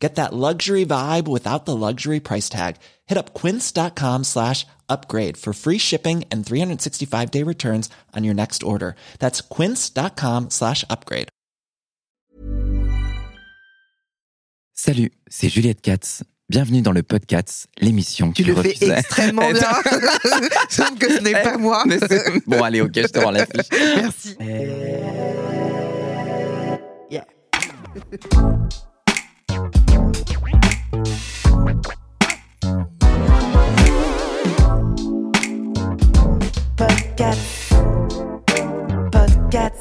Get that luxury vibe without the luxury price tag. Hit up quince.com slash upgrade for free shipping and 365 day returns on your next order. That's quince.com slash upgrade. Salut, c'est Juliette Katz. Bienvenue dans le podcast, l'émission Tu qui le fais extrêmement bien. Sauf que ce n'est pas moi. Bon, allez, ok, je te rends la fiche. Merci. Euh, yeah. Podcast. Podcast.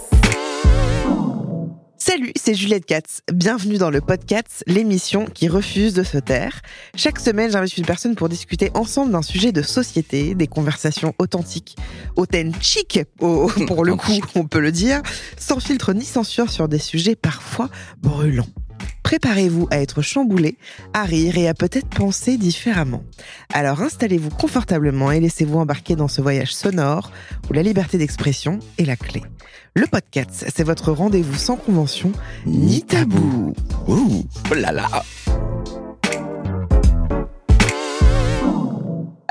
Salut, c'est Juliette Katz. Bienvenue dans le podcast, l'émission qui refuse de se taire. Chaque semaine, j'invite une personne pour discuter ensemble d'un sujet de société, des conversations authentiques, authentiques, au- pour le coup, on peut le dire, sans filtre ni censure sur des sujets parfois brûlants. Préparez-vous à être chamboulé, à rire et à peut-être penser différemment. Alors installez-vous confortablement et laissez-vous embarquer dans ce voyage sonore où la liberté d'expression est la clé. Le podcast, c'est votre rendez-vous sans convention ni tabou. Ouh, oh là là.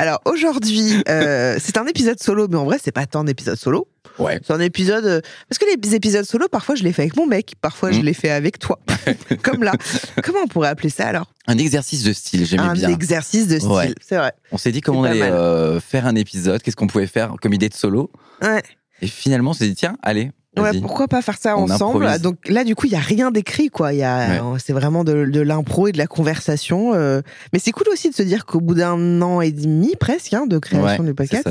Alors aujourd'hui, euh, c'est un épisode solo, mais en vrai, c'est pas tant d'épisodes solo. Ouais. C'est un épisode. euh, Parce que les épisodes solo, parfois, je les fais avec mon mec, parfois, je Mm. les fais avec toi. Comme là. Comment on pourrait appeler ça alors? Un exercice de style, j'aimais Un bien. exercice de style, Ouais. c'est vrai. On s'est dit comment on allait euh, faire un épisode, qu'est-ce qu'on pouvait faire comme idée de solo. Ouais. Et finalement, on s'est dit, tiens, allez, Ouais, pourquoi pas faire ça On ensemble? improvise. Donc là, du coup, il y a rien d'écrit, quoi. Il y a, c'est vraiment de, de l'impro et de la conversation. euh. Mais c'est cool aussi de se dire qu'au bout d'un an et demi, presque, hein, de création Ouais, du podcast.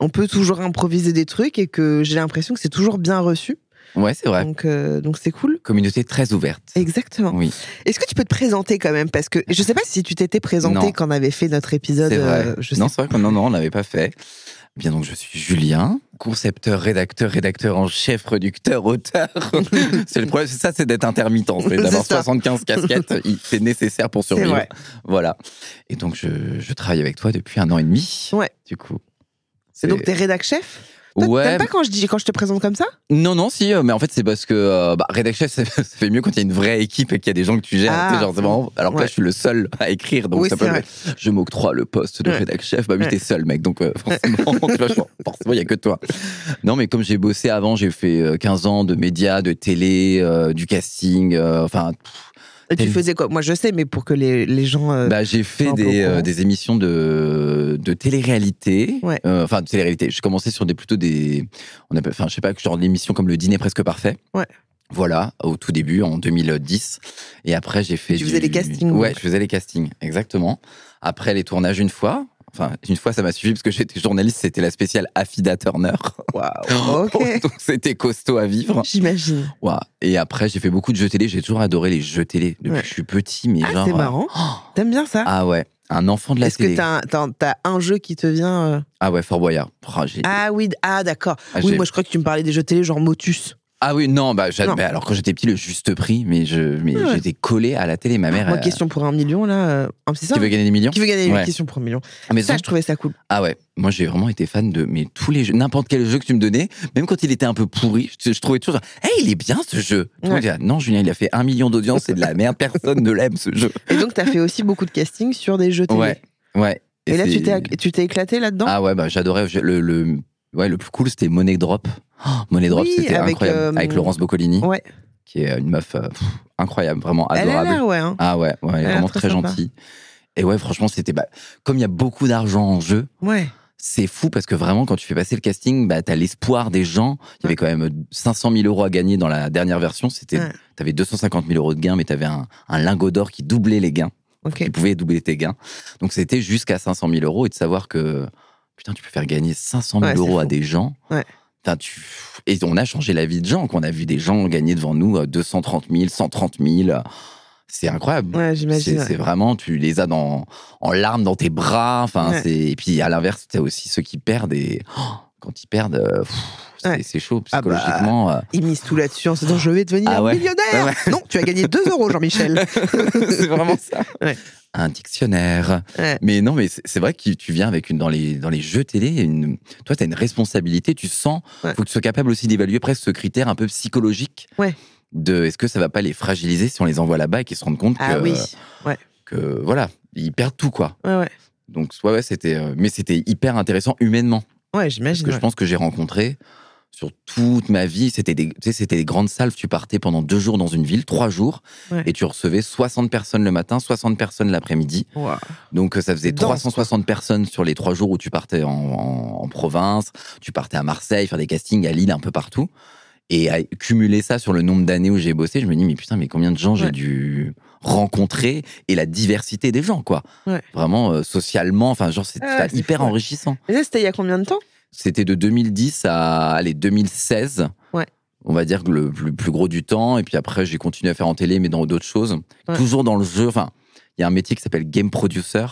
On peut toujours improviser des trucs et que j'ai l'impression que c'est toujours bien reçu. Ouais, c'est vrai. Donc, euh, donc c'est cool. Communauté très ouverte. Exactement. Oui, Est-ce que tu peux te présenter quand même? Parce que je sais pas si tu t'étais présenté quand on avait fait notre épisode. vrai. euh, je non, c'est vrai que non, non, on l'avait pas fait. Bien donc, je suis Julien, concepteur, rédacteur, rédacteur en chef, producteur, auteur. c'est le problème, c'est ça, c'est d'être intermittent, c'est d'avoir C'est ça. 75 casquettes. C'est nécessaire pour survivre. vrai. Voilà. Et donc, je, je travaille avec toi depuis un an et demi. Ouais. Du coup. Et donc t'es rédac chef ouais. T'aimes pas quand je dis quand je te présente comme ça Non, non, si, euh, mais en fait, c'est parce que euh, bah, rédac chef, ça, ça fait mieux quand il y a une vraie équipe et qu'il y a des gens que tu gères. Ah. genre, vraiment- alors que là, je suis le seul à écrire, donc Oui, ça peut vrai. je m'octroie le poste de Ouais. rédac chef. Bah oui, t'es seul, mec, donc euh, forcément, il y a que toi. Non, mais comme j'ai bossé avant, j'ai fait euh, 15 ans de médias, de télé, euh, du casting, euh, enfin, tu faisais quoi? Moi je sais, mais pour que les, les gens. euh, bah, j'ai fait des, euh, des émissions de, de télé-réalité. Ouais. Euh, Enfin, de télé-réalité. Je commençais sur des plutôt des. On appelle, enfin, je sais pas, genre l'émission comme Le Dîner Presque Parfait. Ouais. Voilà, au tout début, en 2010. Et après, j'ai fait. Tu du- faisais les castings, Ouais, donc. je faisais les castings, exactement. Après, les tournages une fois. Enfin, une fois, ça m'a suffi parce que j'étais journaliste, c'était la spéciale Affida Turner. Waouh. Donc, c'était costaud à vivre. J'imagine. Et après, j'ai fait beaucoup de jeux télé. J'ai toujours adoré les jeux télé depuis Ouais. que je suis petit, mais Ah, genre. c'est euh, marrant. T'aimes bien ça? Ah ouais, un enfant de la Est-ce que télé. t'as t'as- t'as un jeu qui te vient euh, Ah ouais, Fort Boyard. Oh, j'ai- Ah oui, ah d'accord. Ah, oui, moi je crois que tu me parlais des jeux télé genre Motus. Ah oui, non, bah, Non. bah, alors quand j'étais petit, le juste prix, mais je, mais ouais. j'étais collé à la télé. Ma mère, Moi, elle- question pour un million là. euh, ah, c'est ça qui veut gagner des millions. Qui veut gagner une Ouais. question pour un million Ah, mais Ça, je trouvais ça cool. ah ouais, moi j'ai vraiment été fan de mais tous les jeux, n'importe quel jeu que tu me donnais, même quand il était un peu pourri, je, je trouvais toujours, genre, hey, il est bien ce jeu. Monde non, Julien, il a fait un million d'audience, c'est de la merde, personne ne l'aime ce jeu. Et donc, t'as fait aussi beaucoup de casting sur des jeux télé. Ouais, ouais. Et, là, tu t'es éclaté là-dedans? Ah ouais, bah j'adorais le, ouais, le plus cool, c'était Money Drop. Oh, Money Drop, Oui, c'était avec, incroyable. euh, avec Laurence Boccolini, Ouais. qui est une meuf euh, pff, incroyable, vraiment Elle adorable. l'air, ouais. hein. Ah ouais, ouais, elle est vraiment très très, gentille. Et ouais, franchement, c'était bah, comme il y a beaucoup d'argent en jeu, Ouais. c'est fou parce que vraiment, quand tu fais passer le casting, bah, t'as l'espoir des gens. Il y avait quand même 500 000 euros à gagner dans la dernière version. C'était, Ouais. t'avais 250 000 euros de gains, mais t'avais un, un lingot d'or qui doublait les gains, Ok. qui pouvait doubler tes gains. Donc c'était jusqu'à 500 000 euros et de savoir que putain, tu peux faire gagner 500 000 Ouais, euros à des gens. Ouais. Tu... Et on a changé la vie de gens. qu'on a vu des gens gagner devant nous euh, 230 000, 130 000. C'est incroyable. Ouais, C'est j'imagine. ouais. c'est vraiment, tu les as dans, en larmes dans tes bras. Enfin, Ouais. et puis à l'inverse, t'as aussi ceux qui perdent et oh, quand ils perdent, euh, pff, Ouais. c'est chaud Ah bah, psychologiquement. euh, Ils misent tout là-dessus en se disant je vais devenir Ah ouais. millionnaire. Ouais, Non, tu as gagné 2 euros, Jean-Michel. c'est vraiment ça. Un dictionnaire. Mais non, mais c'est vrai que tu viens avec une dans les dans les jeux télé, une, toi tu as une responsabilité, tu sens, Ouais. faut que tu sois capable aussi d'évaluer presque ce critère un peu psychologique. Ouais. De est-ce que ça va pas les fragiliser si on les envoie là-bas et qu'ils se rendent compte Ah que, oui. que voilà, ils perdent tout quoi. Ouais, ouais. Donc ouais, ouais c'était euh, mais c'était hyper intéressant humainement Ouais, parce j'imagine. que je pense que j'ai rencontré sur toute ma vie, c'était des, tu sais, c'était des grandes salves. Tu partais pendant deux jours dans une ville, trois jours, Ouais. et tu recevais 60 personnes le matin, 60 personnes l'après-midi. Donc euh, ça faisait Dense, 360 personnes sur les trois jours où tu partais en, en- en province, tu partais à Marseille, faire des castings à Lille, un peu partout. Et à cumuler ça sur le nombre d'années où j'ai bossé, je me dis, mais putain, mais combien de gens j'ai dû rencontrer et la diversité des gens, quoi. Ouais. Vraiment, euh, socialement, enfin, genre, c'est Ouais, c'était hyper enrichissant. Et ça, c'était il y a combien de temps? C'était de 2010 à allez, 2016. Ouais. On va dire que le plus, plus gros du temps. Et puis après, j'ai continué à faire en télé, mais dans d'autres choses. Ouais. Toujours dans le jeu. Enfin, il y a un métier qui s'appelle game producer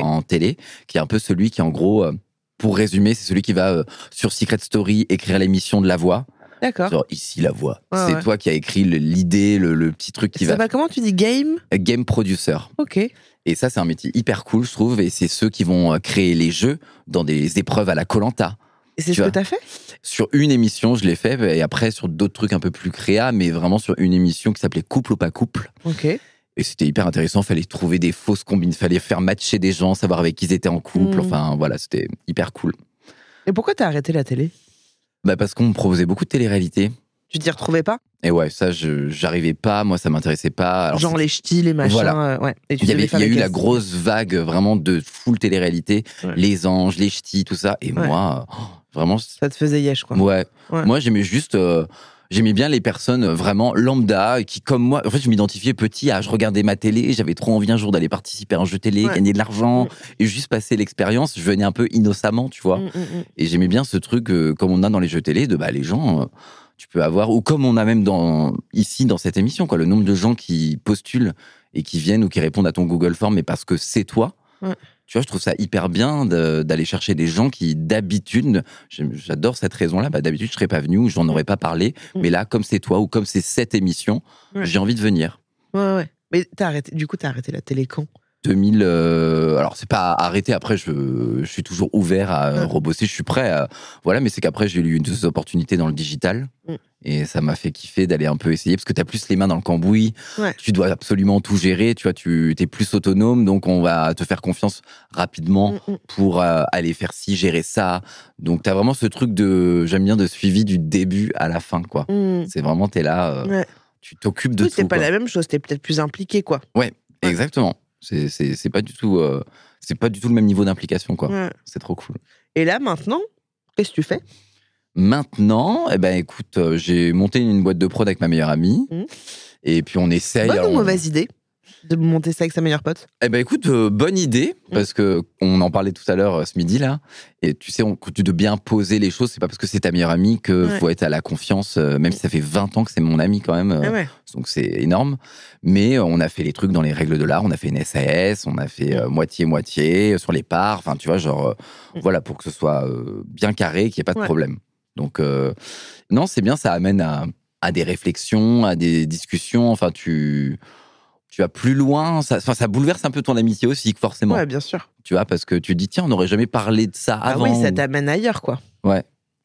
en télé, qui est un peu celui qui, en gros, euh, pour résumer, c'est celui qui va euh, sur Secret Story écrire l'émission de la voix. D'accord. Ici, la voix. C'est ouais. toi qui as écrit l'idée, le, le petit truc qui Ça va. comment? Tu dis game? Game producer. Ok. Et ça, c'est un métier hyper cool, je trouve. Et c'est ceux qui vont euh, créer les jeux dans des épreuves à la Colanta. Et c'est ce que t'as fait? Sur une émission, je l'ai fait, et après sur d'autres trucs un peu plus créa, mais vraiment sur une émission qui s'appelait Couple ou pas couple. Ok. Et c'était hyper intéressant. Fallait trouver des fausses combines, fallait faire matcher des gens, savoir avec qui ils étaient en couple. Mm. Enfin, voilà, c'était hyper cool. Et pourquoi t'as arrêté la télé? Bah, parce qu'on me proposait beaucoup de télé-réalité. Tu t'y retrouvais pas? Et ouais, ça, j'arrivais pas. Moi, ça m'intéressait pas. Alors, Genre les ch'tis, les machins. Voilà. euh, ouais. Et tu il y, devais avait, faire il y a eu la grosse vague vraiment de full télé-réalité, Ouais. les anges, les ch'tis, tout ça. Et Ouais. moi, oh, vraiment, Ça te faisait yesh, quoi. Ouais. Ouais. Moi, j'aimais juste. euh, J'aimais bien les personnes euh, vraiment lambda qui, comme moi, en fait, je m'identifiais petit à je regardais ma télé, j'avais trop envie un jour d'aller participer à un jeu télé, Ouais. gagner de l'argent Mm. et juste passer l'expérience. Je venais un peu innocemment, tu vois. Mm, mm. Et j'aimais bien ce truc, euh, comme on a dans les jeux télé, de bah, les gens, euh, tu peux avoir, ou comme on a même dans, ici dans cette émission, quoi, le nombre de gens qui postulent et qui viennent ou qui répondent à ton Google Form, mais parce que c'est toi. Ouais. Tu vois, je trouve ça hyper bien de- d'aller chercher des gens qui, d'habitude, j'adore cette raison-là, bah, d'habitude, je serais pas venu ou j'en aurais pas parlé, mais là, comme c'est toi ou comme c'est cette émission, Ouais. j'ai envie de venir. Ouais, ouais. Mais t'as arrêté. Du coup, t'as arrêté la télé quand? 2000. euh, alors, c'est pas arrêté. Après, je, je suis toujours ouvert à euh, Ouais. rebosser. Je suis prêt. à- voilà, mais c'est qu'après, j'ai eu deux opportunités dans le digital. Mm. Et ça m'a fait kiffer d'aller un peu essayer parce que tu as plus les mains dans le cambouis. Ouais. Tu dois absolument tout gérer. Tu vois, tu es plus autonome. Donc, on va te faire confiance rapidement Mm, mm. pour euh, aller faire ci, gérer ça. Donc, tu as vraiment ce truc de, j'aime bien, de suivi du début à la fin, quoi. C'est vraiment, tu es là, euh, Ouais. tu t'occupes de Oui, tout. c'est pas quoi. la même chose. T'es peut-être plus impliqué, quoi. Ouais. Exactement. C'est- pas du tout, euh, c'est pas du tout le même niveau d'implication, quoi. Ouais. C'est trop cool. Et là, maintenant, qu'est-ce que tu fais? Maintenant, eh ben écoute, euh, j'ai monté une boîte de prod avec ma meilleure amie, Mhm. et puis on essaye. Bonne alors, ou on- mauvaise idée? De monter ça avec sa meilleure pote? Eh ben écoute, euh, bonne idée Mm. parce que on en parlait tout à l'heure euh, ce midi là, et tu sais, on continue de bien poser les choses. C'est pas parce que c'est ta meilleure amie que Ouais. faut être à la confiance, euh, même si ça fait 20 ans que c'est mon amie quand même. euh, Ah ouais. donc c'est énorme. Mais euh, on a fait les trucs dans les règles de l'art, on a fait une SAS, on a fait euh, moitié-moitié euh, sur les parts, enfin tu vois, genre, euh, Mm. voilà, pour que ce soit euh, bien carré, qu'il n'y ait pas de Ouais. problème. Donc, euh, non, c'est bien, ça amène à, à des réflexions, à des discussions, enfin tu. Tu vas plus loin, ça, ça bouleverse un peu ton amitié aussi, forcément. Ouais, bien sûr. Tu vois, parce que tu te dis, tiens, on n'aurait jamais parlé de ça Ah avant. oui, ça t'amène ailleurs, quoi.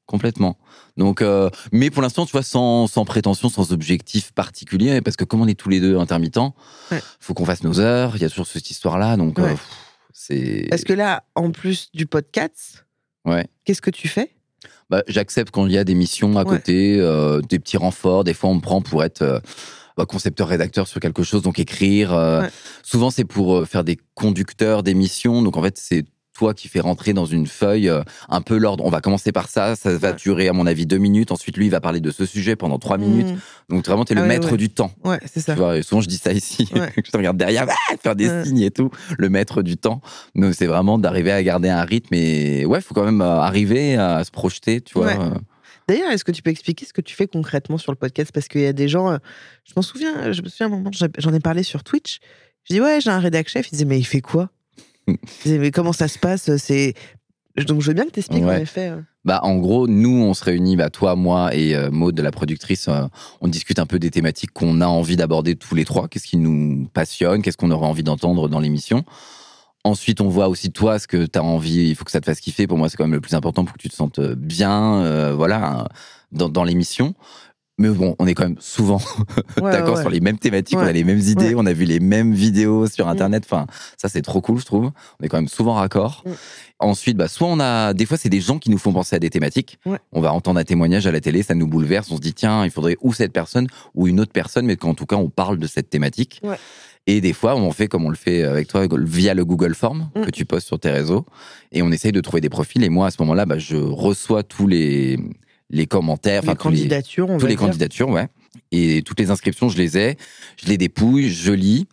Complètement. Donc, euh, mais pour l'instant, tu vois, sans, sans prétention, sans objectif particulier, parce que comme on est tous les deux intermittents, Ouais. faut qu'on fasse nos heures. Il y a toujours cette histoire-là, donc euh, Ouais. c'est. Parce que là, en plus du podcast, Ouais. qu'est-ce que tu fais? Bah, J'accepte quand il y a des missions à Ouais. côté, euh, des petits renforts. Des fois, on me prend pour être bah, concepteur-rédacteur sur quelque chose, donc écrire. euh, Ouais. Souvent, c'est pour euh, faire des conducteurs d'émissions. Donc, en fait, c'est toi qui fais rentrer dans une feuille euh, un peu l'ordre. On va commencer par ça. Ça va Ouais. durer, à mon avis, deux minutes. Ensuite, lui, il va parler de ce sujet pendant trois minutes. Mm. Donc, vraiment, tu es le Ah ouais, maître du temps. Ouais, c'est ça. Tu vois, souvent je dis ça ici, je te regarde derrière, ah, faire des signes et tout, le maître du temps. Donc c'est vraiment d'arriver à garder un rythme et ouais, faut quand même arriver à se projeter, tu vois. D'ailleurs, est-ce que tu peux expliquer ce que tu fais concrètement sur le podcast? Parce qu'il y a des gens, euh, je m'en souviens, je me souviens un moment, j'en ai parlé sur Twitch. Je dis ouais, j'ai un rédac chef. Il disait mais il fait quoi? Il disait mais comment ça se passe? C'est Donc je veux bien que t'expliques Ouais. en effet. euh. Bah, en gros, nous, on se réunit, bah, toi, moi et euh, Maud, la productrice, euh, on discute un peu des thématiques qu'on a envie d'aborder tous les trois. Qu'est-ce qui nous passionne? Qu'est-ce qu'on aurait envie d'entendre dans l'émission? Ensuite, on voit aussi toi ce que tu as envie. Il faut que ça te fasse kiffer. Pour moi, c'est quand même le plus important pour que tu te sentes bien, euh, voilà, dans, dans l'émission. Mais bon, on est quand même souvent Ouais, d'accord ouais. sur les mêmes thématiques, on a les mêmes idées, on a vu les mêmes vidéos sur Mm. Internet. Enfin, ça, c'est trop cool, je trouve. On est quand même souvent raccord. Mm. Ensuite, bah, soit on a, des fois, c'est des gens qui nous font penser à des thématiques. On va entendre un témoignage à la télé, ça nous bouleverse. On se dit, tiens, il faudrait ou cette personne ou une autre personne, mais qu'en tout cas, on parle de cette thématique. Et des fois, on fait comme on le fait avec toi, via le Google Form Mm. que tu postes sur tes réseaux. Et on essaye de trouver des profils. Et moi, à ce moment-là, bah, je reçois tous les, les commentaires, Les enfin, tous les, candidatures, on tous va les dire. candidatures, ouais. Et toutes les inscriptions, je les ai, je les dépouille, je lis.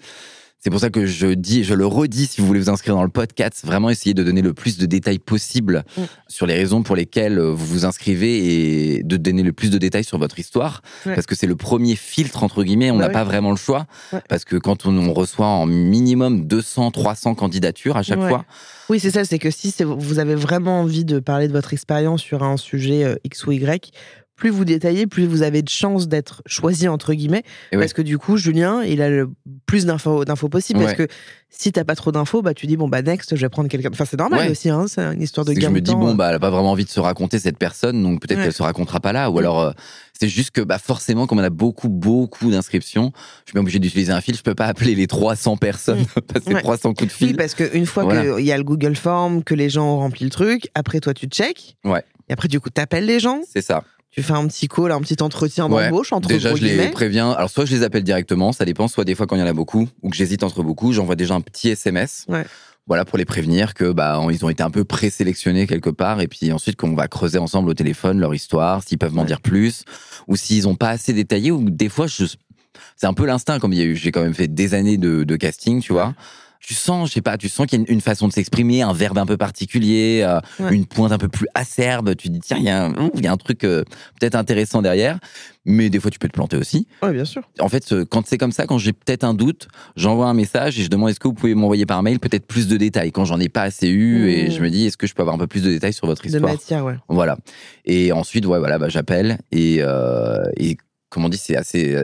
C'est pour ça que je dis, je le redis, si vous voulez vous inscrire dans le podcast, vraiment essayer de donner le plus de détails possible Mm. sur les raisons pour lesquelles vous vous inscrivez et de donner le plus de détails sur votre histoire. Ouais. Parce que c'est le premier filtre, entre guillemets, on Bah n'a oui. pas vraiment le choix. Ouais. Parce que quand on, on reçoit en minimum 200, 300 candidatures à chaque Ouais. fois, Oui, c'est ça, c'est que si vous avez vraiment envie de parler de votre expérience sur un sujet euh, X ou Y, plus vous détaillez, plus vous avez de chances d'être choisi, entre guillemets. Et ouais. Parce que du coup, Julien, il a le plus d'infos possible. Parce que si t'as pas trop d'infos, bah, tu dis, bon, bah, next, je vais prendre quelqu'un. Enfin, c'est normal Ouais. aussi, hein, c'est une histoire de que je gain me dis, bon, bah, elle a pas vraiment envie de se raconter cette personne, donc peut-être qu'elle se racontera pas là. Ou Mm. alors, euh, c'est juste que, bah, forcément, comme on a beaucoup, beaucoup d'inscriptions, je suis bien obligé d'utiliser un fil. Je peux pas appeler les 300 personnes, passer Mm. Ouais. 300 coups de Oui, fil. parce qu'une fois Voilà. qu'il y a le Google Form, que les gens ont rempli le truc, après, toi, tu check. Ouais. Et après, du coup, t'appelles les gens, C'est ça. Tu fais un petit call, un petit entretien Ouais. d'embauche entre Déjà, je les préviens. Alors, soit je les appelle directement, ça dépend. Soit des fois, quand il y en a beaucoup, ou que j'hésite entre beaucoup, j'envoie déjà un petit SMS. Ouais. Voilà, pour les prévenir que, bah, ils ont été un peu présélectionnés quelque part. Et puis ensuite, qu'on va creuser ensemble au téléphone leur histoire, s'ils peuvent m'en Ouais. dire plus, ou s'ils ont pas assez détaillé, ou des fois, je, c'est un peu l'instinct, comme il y a eu, j'ai quand même fait des années de, de casting, tu vois. Tu sens, je sais pas, tu sens qu'il y a une, une façon de s'exprimer, un verbe un peu particulier, euh, Ouais. une pointe un peu plus acerbe. Tu te dis, tiens, il y a un, y a un truc euh, peut-être intéressant derrière. Mais des fois, tu peux te planter aussi. Ouais, bien sûr. En fait, quand c'est comme ça, quand j'ai peut-être un doute, j'envoie un message et je demande est-ce que vous pouvez m'envoyer par mail peut-être plus de détails? Quand j'en ai pas assez eu Mmh. et je me dis est-ce que je peux avoir un peu plus de détails sur votre De histoire? matière, ouais. Voilà. Et ensuite, ouais, voilà, bah, j'appelle et, euh, et comme on dit, c'est assez,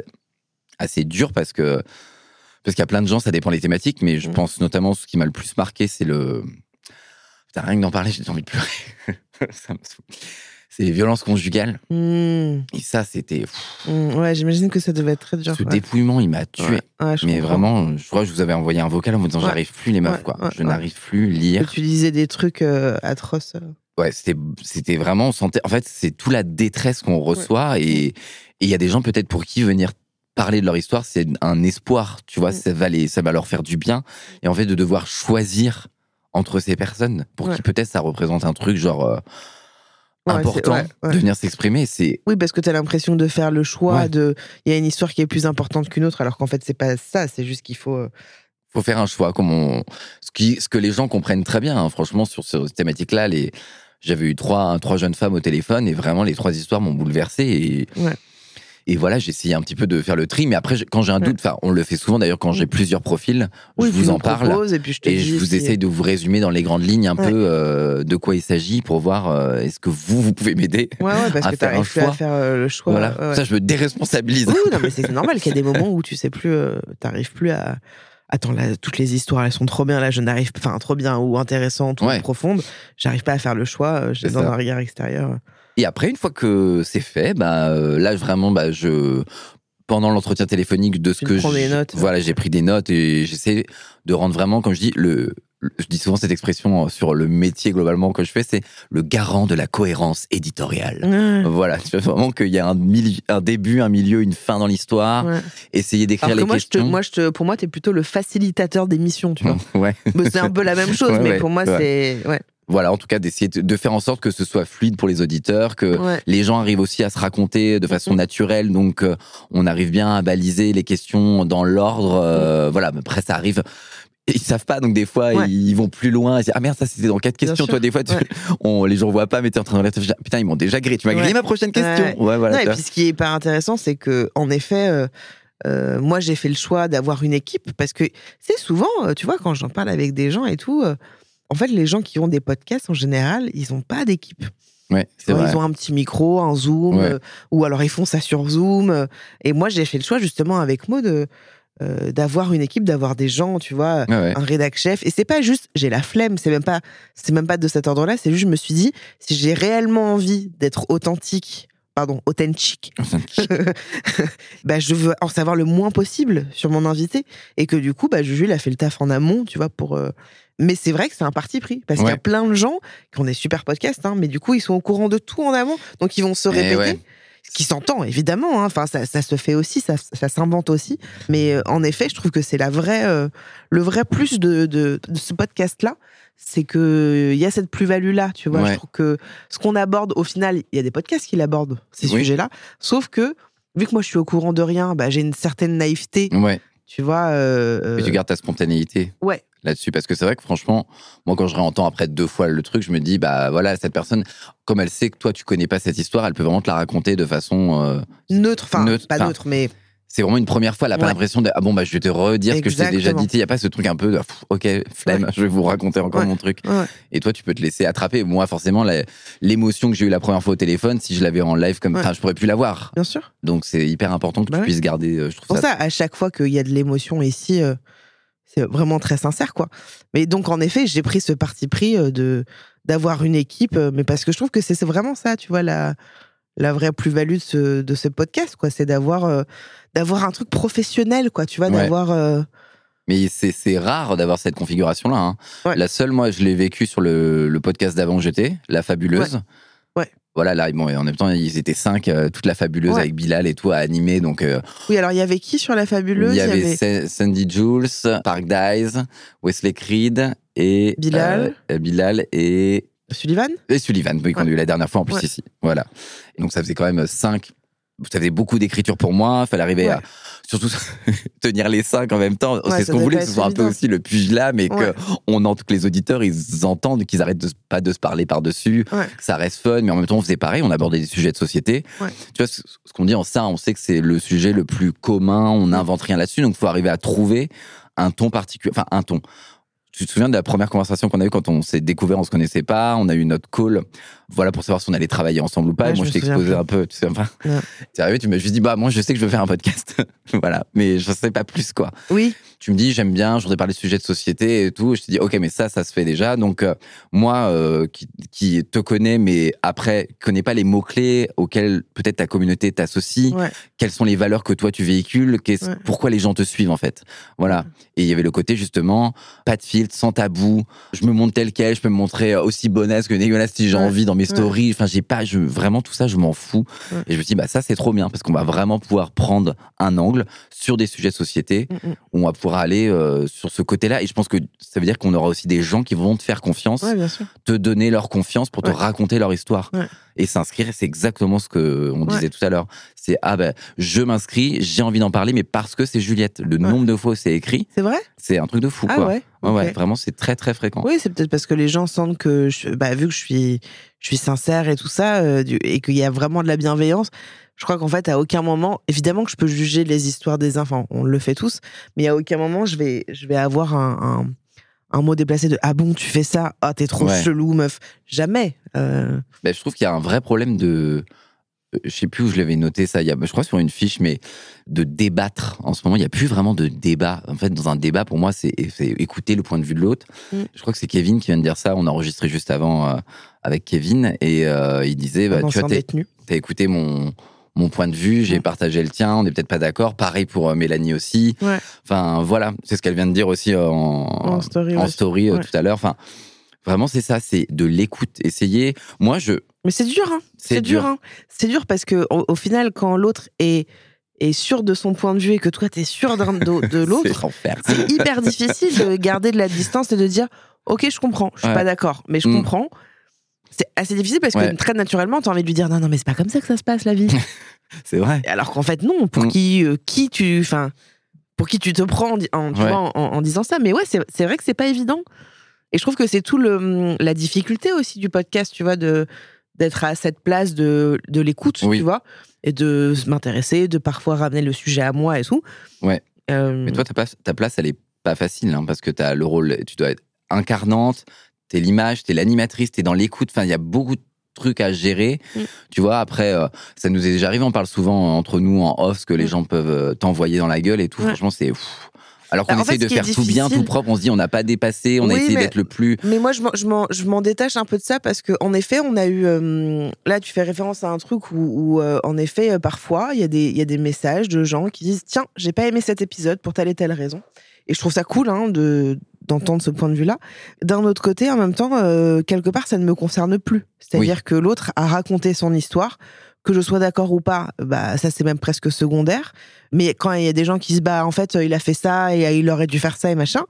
assez dur parce que parce qu'il y a plein de gens, ça dépend des thématiques, mais je Mm. pense notamment ce qui m'a le plus marqué, c'est le. Putain, rien que d'en parler, j'ai envie de pleurer. Ça me c'est les violences conjugales. Mmh. Et ça, c'était. Mmh, Ouais, j'imagine que ça devait être très dur. Ce ouais. dépouillement, il m'a tué. Ouais, ouais, je Mais comprends. vraiment, je crois que je vous avais envoyé un vocal en me disant j'arrive plus les meufs quoi. je n'arrive plus lire. tu disais des trucs euh, atroces. euh. Ouais, c'était c'était vraiment on sentait en fait c'est tout la détresse qu'on reçoit et et il y a des gens peut-être pour qui venir parler de leur histoire c'est un espoir, tu vois, Mm. ça va les ça va leur faire du bien et en fait de devoir choisir entre ces personnes pour Ouais. qui peut-être ça représente un truc genre euh, Ouais, important ouais, de venir s'exprimer, c'est Oui, parce que tu as l'impression de faire le choix de. Il y a une histoire qui est plus importante qu'une autre, alors qu'en fait, c'est pas ça, c'est juste qu'il faut. euh, faut faire un choix comme on ce qui ce que les gens comprennent très bien hein. franchement sur cette thématique là les j'avais eu trois trois jeunes femmes au téléphone et vraiment les trois histoires m'ont bouleversé et. Et voilà j'ai essayé un petit peu de faire le tri mais après quand j'ai un doute enfin on le fait souvent d'ailleurs quand j'ai plusieurs profils Oui, je vous en parle et puis je te et je vous essaye de vous résumer dans les grandes lignes un Ouais. peu euh, de quoi il s'agit pour voir euh, est-ce que vous vous pouvez m'aider Ouais, ouais, parce à que faire un plus à choix. faire euh, le choix. voilà ça je me déresponsabilise Oui, non, mais c'est normal qu'il y a des moments où tu sais plus, t'arrives plus à. Attends, là, toutes les histoires, elles sont trop bien. Là, je n'arrive, enfin, trop bien ou intéressantes ou Ouais. profondes. J'arrive pas à faire le choix. J'ai besoin d'un regard extérieur. Et après, une fois que c'est fait, bah, euh, là, vraiment, bah, je, pendant l'entretien téléphonique de ce Tu que des notes. voilà, j'ai pris des notes et j'essaie de rendre vraiment, comme je dis, le, le- je dis souvent cette expression sur le métier globalement que je fais, c'est le garant de la cohérence éditoriale. Ouais, Voilà, tu veux vraiment qu'il y a un, un début, un milieu, une fin dans l'histoire. ouais. Essayer d'écrire les moi, je te, questions. moi je te, pour moi, t'es plutôt le facilitateur d'émission, tu vois. ouais. Mais c'est un peu la même chose, Ouais, mais ouais, pour moi, ouais. c'est. Voilà, en tout cas, d'essayer de, faire en sorte que ce soit fluide pour les auditeurs, que ouais. les gens arrivent aussi à se raconter de façon naturelle, donc euh, on arrive bien à baliser les questions dans l'ordre. euh, Voilà, mais après ça arrive. Ils savent pas, donc des fois Ouais. ils vont plus loin. Ils disent, ah merde, ça c'était dans quatre Bien questions. sûr. Toi, des fois, tu- Ouais. on, les gens voient pas, mais t'es en train de réfléchir. Putain, ils m'ont déjà grillé. Tu m'as grillé ma prochaine question. Voilà. Non, et puis ce qui est hyper intéressant, c'est que en effet, euh, euh, moi j'ai fait le choix d'avoir une équipe parce que c'est souvent, tu vois, quand j'en parle avec des gens et tout, euh, en fait, les gens qui ont des podcasts, en général, ils n'ont pas d'équipe. Ouais, vrai. Ils ont un petit micro, un Zoom, Ouais. euh, ou alors ils font ça sur Zoom. euh, et moi, j'ai fait le choix, justement, avec Maud, de, euh, d'avoir une équipe, d'avoir des gens, tu vois, ouais. un rédac chef. Et c'est pas juste, j'ai la flemme, c'est même pas, c'est même pas de cet ordre-là, c'est juste, je me suis dit, si j'ai réellement envie d'être authentique, pardon, authentique, bah, je veux en savoir le moins possible sur mon invité. Et que du coup, bah, Juju, il a fait le taf en amont, tu vois, pour. euh, Mais c'est vrai que c'est un parti pris. Parce qu'il y a plein de gens qui ont des super podcasts, hein, mais du coup, ils sont au courant de tout en amont. Donc, ils vont se répéter. Ce qui s'entend, évidemment. hein. Enfin, ça, ça se fait aussi, ça, ça s'invente aussi. Mais euh, en effet, je trouve que c'est la vraie, euh, le vrai plus de, de, de ce podcast-là. C'est que il y a cette plus-value-là, tu vois. Ouais. Je trouve que ce qu'on aborde, au final, il y a des podcasts qui l'abordent, ces Oui. sujets-là. Sauf que, vu que moi, je suis au courant de rien, bah, j'ai une certaine naïveté, Ouais. Tu vois. euh, Et tu gardes ta spontanéité. Ouais. Là-dessus, parce que c'est vrai que franchement, moi, quand je réentends après deux fois le truc, je me dis, bah voilà, cette personne, comme elle sait que toi, tu connais pas cette histoire, elle peut vraiment te la raconter de façon. euh, neutre, enfin, Neutre, pas neutre, mais c'est vraiment une première fois, elle a pas Ouais. l'impression de, ah bon, bah je vais te redire ce que je t'ai déjà dit. Il y a pas ce truc un peu de, pff, ok, flemme, je vais vous raconter encore Ouais. mon truc. Et toi, tu peux te laisser attraper. Moi, forcément, l'émotion que j'ai eue la première fois au téléphone, si je l'avais en live comme, enfin, je pourrais plus l'avoir. bien sûr. Donc, c'est hyper important que Bah tu ouais. puisses garder, euh, je trouve Pour ça. ça, à chaque fois qu'il y a de l'émotion ici, euh, c'est vraiment très sincère, quoi. Mais donc, en effet, j'ai pris ce parti pris euh, de d'avoir une équipe, mais parce que je trouve que c'est c'est vraiment ça, tu vois, la, la vraie plus-value de ce, de ce podcast, quoi. C'est d'avoir euh, d'avoir un truc professionnel, quoi, tu vois, Ouais. d'avoir... euh, Mais c'est rare d'avoir cette configuration-là. hein. Ouais. La seule, moi, je l'ai vécu sur le, le podcast d'avant j'étais, La Fabuleuse. Ouais. Voilà, là, bon, et en même temps, ils étaient cinq, euh, toute la Fabuleuse avec Bilal et tout à animer. Donc, Oui, alors, il y avait qui sur La Fabuleuse? il y avait Sa- Sandy Jules, Park Dice, Wesley Creed et. Bilal. Bilal et. Sullivan Et Sullivan, oui, qu'on a eu la dernière fois en plus Ouais. ici. Voilà. Donc ça faisait quand même cinq. Ça faisait beaucoup d'écriture pour moi. Il fallait arriver à surtout tenir les cinq en même temps. C'est ce qu'on voulait que ce soit un peu aussi le pugilat, mais que on entend que les auditeurs ils entendent qu'ils arrêtent de, pas de se parler par dessus, Ouais. que ça reste fun, mais en même temps on faisait pareil. On abordait des sujets de société. Tu vois ce, ce qu'on dit en ça, on sait que c'est le sujet le plus commun. On n'invente rien là-dessus, donc il faut arriver à trouver un ton particulier, enfin un ton. Tu te souviens de la première conversation qu'on a eue quand on s'est découvert, on se connaissait pas, on a eu notre call, voilà pour savoir si on allait travailler ensemble ou pas. Ouais, Et moi, je je t'ai exposé un peu, tu sais, enfin, Ouais. t'es arrivé, tu m'as juste dit, bah moi je sais que je veux faire un podcast, voilà, mais je sais pas plus quoi. Oui, Tu me dis, j'aime bien, je voudrais parler de sujets de société et tout. Je te dis, ok, mais ça, ça se fait déjà. Donc euh, moi, euh, qui, qui te connais, mais après connais pas les mots clés auxquels peut-être ta communauté t'associe ouais. quelles sont les valeurs que toi tu véhicules, pourquoi les gens te suivent en fait. Voilà. Et il y avait le côté justement, pas de sans tabou. Je me montre tel quel, je peux me montrer aussi bonasse que dégueulasse si j'ai Ouais. envie dans mes Ouais. stories. Enfin, j'ai pas, je, vraiment tout ça, je m'en fous. Ouais. Et je me dis, bah ça c'est trop bien parce qu'on va vraiment pouvoir prendre un angle sur des sujets de société Mm, mm. où on va pouvoir aller euh, sur ce côté-là. Et je pense que ça veut dire qu'on aura aussi des gens qui vont te faire confiance Ouais, te donner leur confiance pour te Ouais. raconter leur histoire. Et s'inscrire, c'est exactement ce que on Ouais. disait tout à l'heure. C'est ah ben je m'inscris, j'ai envie d'en parler, mais parce que c'est Juliette. Le nombre de fois où c'est écrit, C'est vrai? c'est un truc de fou Ah quoi. ouais Ouais, vraiment c'est très très fréquent. Oui, c'est peut-être parce que les gens sentent que, je, bah, vu que je suis, je suis sincère et tout ça, euh, et qu'il y a vraiment de la bienveillance, je crois qu'en fait, à aucun moment, évidemment que je peux juger les histoires des enfants, on le fait tous, mais à aucun moment, je vais, je vais avoir un, un, un mot déplacé de Ah bon, tu fais ça? Ah, t'es trop Ouais. chelou, meuf. Jamais. Euh, Ben, je trouve qu'il y a un vrai problème de euh, je sais plus où je l'avais noté ça, il y a, je crois sur une fiche, mais de débattre. En ce moment, il n'y a plus vraiment de débat. En fait, dans un débat, pour moi, c'est écouter le point de vue de l'autre. Mm. Je crois que c'est Kevin qui vient de dire ça. On a enregistré juste avant euh, avec Kevin et euh, il disait, bah, tu vois, t'as écouté mon mon point de vue, j'ai partagé le tien, on n'est peut-être pas d'accord. Pareil pour euh, Mélanie aussi. Ouais. Enfin, voilà, c'est ce qu'elle vient de dire aussi euh, en, En story, en story, euh, Ouais. tout à l'heure. Enfin, vraiment, c'est ça, c'est de l'écoute. Essayer. Moi, je. Mais c'est dur, hein. C'est dur, dur. hein. C'est dur parce que au, au final, quand l'autre est, est sûr de son point de vue et que toi, t'es sûr d'un- de, de l'autre, C'est hyper difficile de garder de la distance et de dire ok je comprends je suis Ouais. pas d'accord mais je Mm. comprends c'est assez difficile parce que Ouais. très naturellement tu as envie de lui dire non non mais c'est pas comme ça que ça se passe la vie C'est vrai. alors qu'en fait non pour Mm. qui euh, qui tu enfin pour qui tu te prends en, di- en- tu Ouais. vois, en, en disant ça mais ouais c'est c'est vrai que c'est pas évident et je trouve que c'est tout le la difficulté aussi du podcast tu vois de d'être à cette place de de l'écoute Oui. tu vois et de m'intéresser de parfois ramener le sujet à moi et tout Ouais. Euh, Mais toi, ta place, ta place, elle est pas facile, hein, parce que tu as le rôle, tu dois être incarnante, t'es l'image, t'es l'animatrice, t'es dans l'écoute. Enfin, il y a beaucoup de trucs à gérer. Mm. Tu vois, après, euh, ça nous est déjà arrivé, on parle souvent euh, entre nous en off, ce que les Mm. gens peuvent euh, t'envoyer dans la gueule et tout. Ouais. Franchement, c'est... Alors qu'on Bah, essaye fait, de faire tout bien, tout propre, on se dit on n'a pas dépassé, on a essayé d'être le plus... Mais moi, je m'en- détache un peu de ça parce que en effet, on a eu. euh, là, tu fais référence à un truc où, où, euh, en effet, parfois, il y, a des- il y a des messages de gens qui disent Tiens, j'ai pas aimé cet épisode pour telle et telle raison. Et je trouve ça cool hein, de d'entendre ce point de vue-là. D'un autre côté, en même temps, euh, quelque part, ça ne me concerne plus. C'est-à-dire que l'autre a raconté son histoire. Que je sois d'accord ou pas, bah ça c'est même presque secondaire. Mais quand il y a des gens qui se bah en fait il a fait ça et il aurait dû faire ça et machin,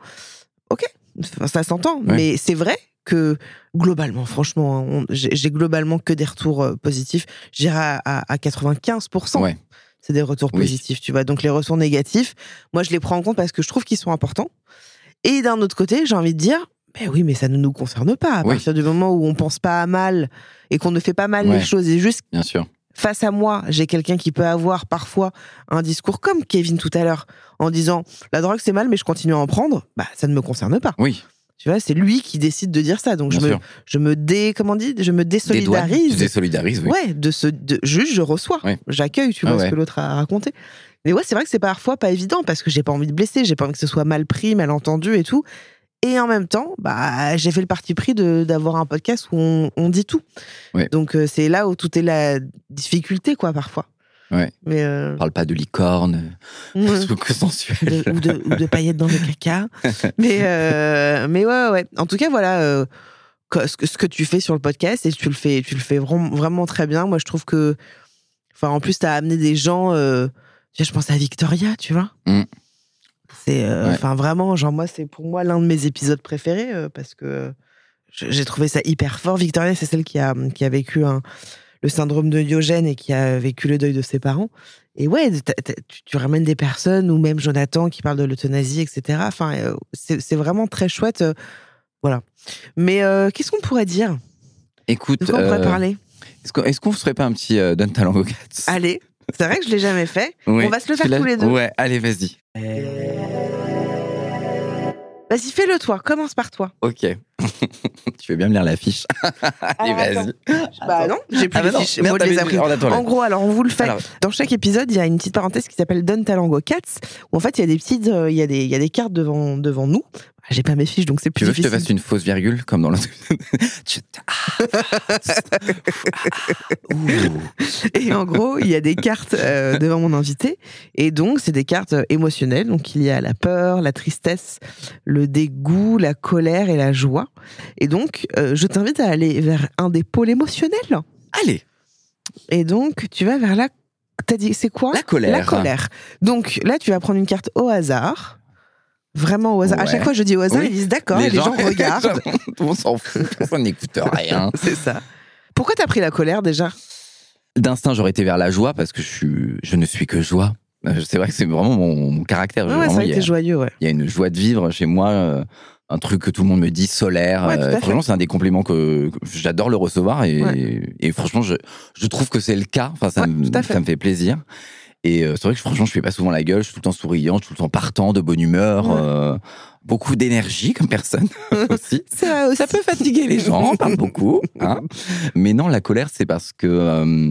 ok, ça s'entend. Ouais. Mais c'est vrai que globalement, franchement, on- j'ai globalement que des retours euh, positifs. J'irai à, à, à 95%. Ouais. C'est des retours Oui. positifs, tu vois. Donc les retours négatifs, moi je les prends en compte parce que je trouve qu'ils sont importants. Et d'un autre côté, j'ai envie de dire, ben oui, mais ça ne nous concerne pas. À Oui. partir du moment où on pense pas à mal et qu'on ne fait pas mal Ouais. les choses et juste Bien sûr. face à moi, j'ai quelqu'un qui peut avoir parfois un discours comme Kevin tout à l'heure, en disant la drogue c'est mal, mais je continue à en prendre, bah ça ne me concerne pas. Oui, Tu vois, c'est lui qui décide de dire ça. Donc bien je me, je me dé, comment on dit, je me douanes, tu désolidarise. désolidarises, oui. Ouais, de ce de, juste je reçois, Ouais. j'accueille, tu Ah ce que l'autre a raconté. Mais ouais, c'est vrai que c'est parfois pas évident parce que j'ai pas envie de blesser, j'ai pas envie que ce soit mal pris, mal entendu et tout. Et en même temps, bah, j'ai fait le parti pris d'avoir un podcast où on, on dit tout. Ouais. Donc euh, c'est là où tout est la difficulté, quoi, parfois. Ouais. Mais euh, On parle pas de licorne, trucs sensuels. De- ou, de, ou de paillettes dans le caca. mais, euh, mais ouais, ouais. En tout cas, voilà euh, ce, que, ce que tu fais sur le podcast et tu le fais, tu le fais vraiment, très bien. Moi, je trouve que, enfin, en plus, tu as amené des gens. euh, je pense à Victoria, tu vois. Mm. C'est, Ouais. enfin, vraiment, genre moi, c'est pour moi l'un de mes épisodes préférés parce que j'ai trouvé ça hyper fort. Victoria, c'est celle qui a, qui a vécu un, le syndrome de Diogène et qui a vécu le deuil de ses parents. Et ouais, tu, tu ramènes des personnes, ou même Jonathan qui parle de l'euthanasie, etc. Enfin, euh, c'est vraiment très chouette. euh, voilà. Mais euh, qu'est-ce qu'on pourrait dire? Écoute, De quoi on pourrait euh, parler? est-ce qu'on qu'on ferait pas un petit euh, Talent Cats Allez, c'est vrai que je l'ai jamais fait. Oui. On va se le faire tous les deux. Ouais, allez, vas-y. Vas-y, fais-le toi. Commence par toi. Ok. tu veux bien me lire l'affiche Allez, vas-y. Bah non, j'ai plus Ah bah non, fiches. merde, les. En gros, alors on vous le fait. Alors, Dans chaque épisode, il y a une petite parenthèse qui s'appelle Donne Talango Cats, où en fait il y a des petites, euh, il y a des, il y a des cartes devant devant nous. J'ai pas mes fiches, donc c'est tu plus veux que je te fasse une fausse virgule comme dans. Tu- Ouh. Et en gros, il y a des cartes euh, devant mon invité. Et donc, c'est des cartes euh, émotionnelles. Donc, il y a la peur, la tristesse, le dégoût, la colère et la joie. Et donc, euh, je t'invite à aller vers un des pôles émotionnels. Allez, Et donc, tu vas vers la. T'as dit, c'est quoi? La colère. La colère. Donc, là, tu vas prendre une carte au hasard. Vraiment au hasard. À chaque fois, je dis au hasard, Oui. ils disent d'accord, les gens regardent. on s'en fout, on n'écoute rien. c'est ça. Pourquoi t'as pris la colère déjà? D'instinct, j'aurais été vers la joie parce que je, suis, je ne suis que joie. Euh, C'est vrai que c'est vraiment mon, mon caractère. Ouais, vraiment, ça a il, y été a, joyeux, ouais. il y a une joie de vivre chez moi. euh, un truc que tout le monde me dit solaire. Ouais, euh, franchement, c'est un des compliments que, que j'adore le recevoir et, Ouais. et franchement, je, je trouve que c'est le cas. Enfin, ça, Ouais, me, ça me fait plaisir. Et euh, c'est vrai que franchement, je fais pas souvent la gueule. Je suis tout le temps souriant, je suis tout le temps partant, de bonne humeur, Ouais. euh, beaucoup d'énergie comme personne aussi. Ça peut fatiguer les gens, on parle beaucoup. hein. Mais non, la colère, c'est parce que euh,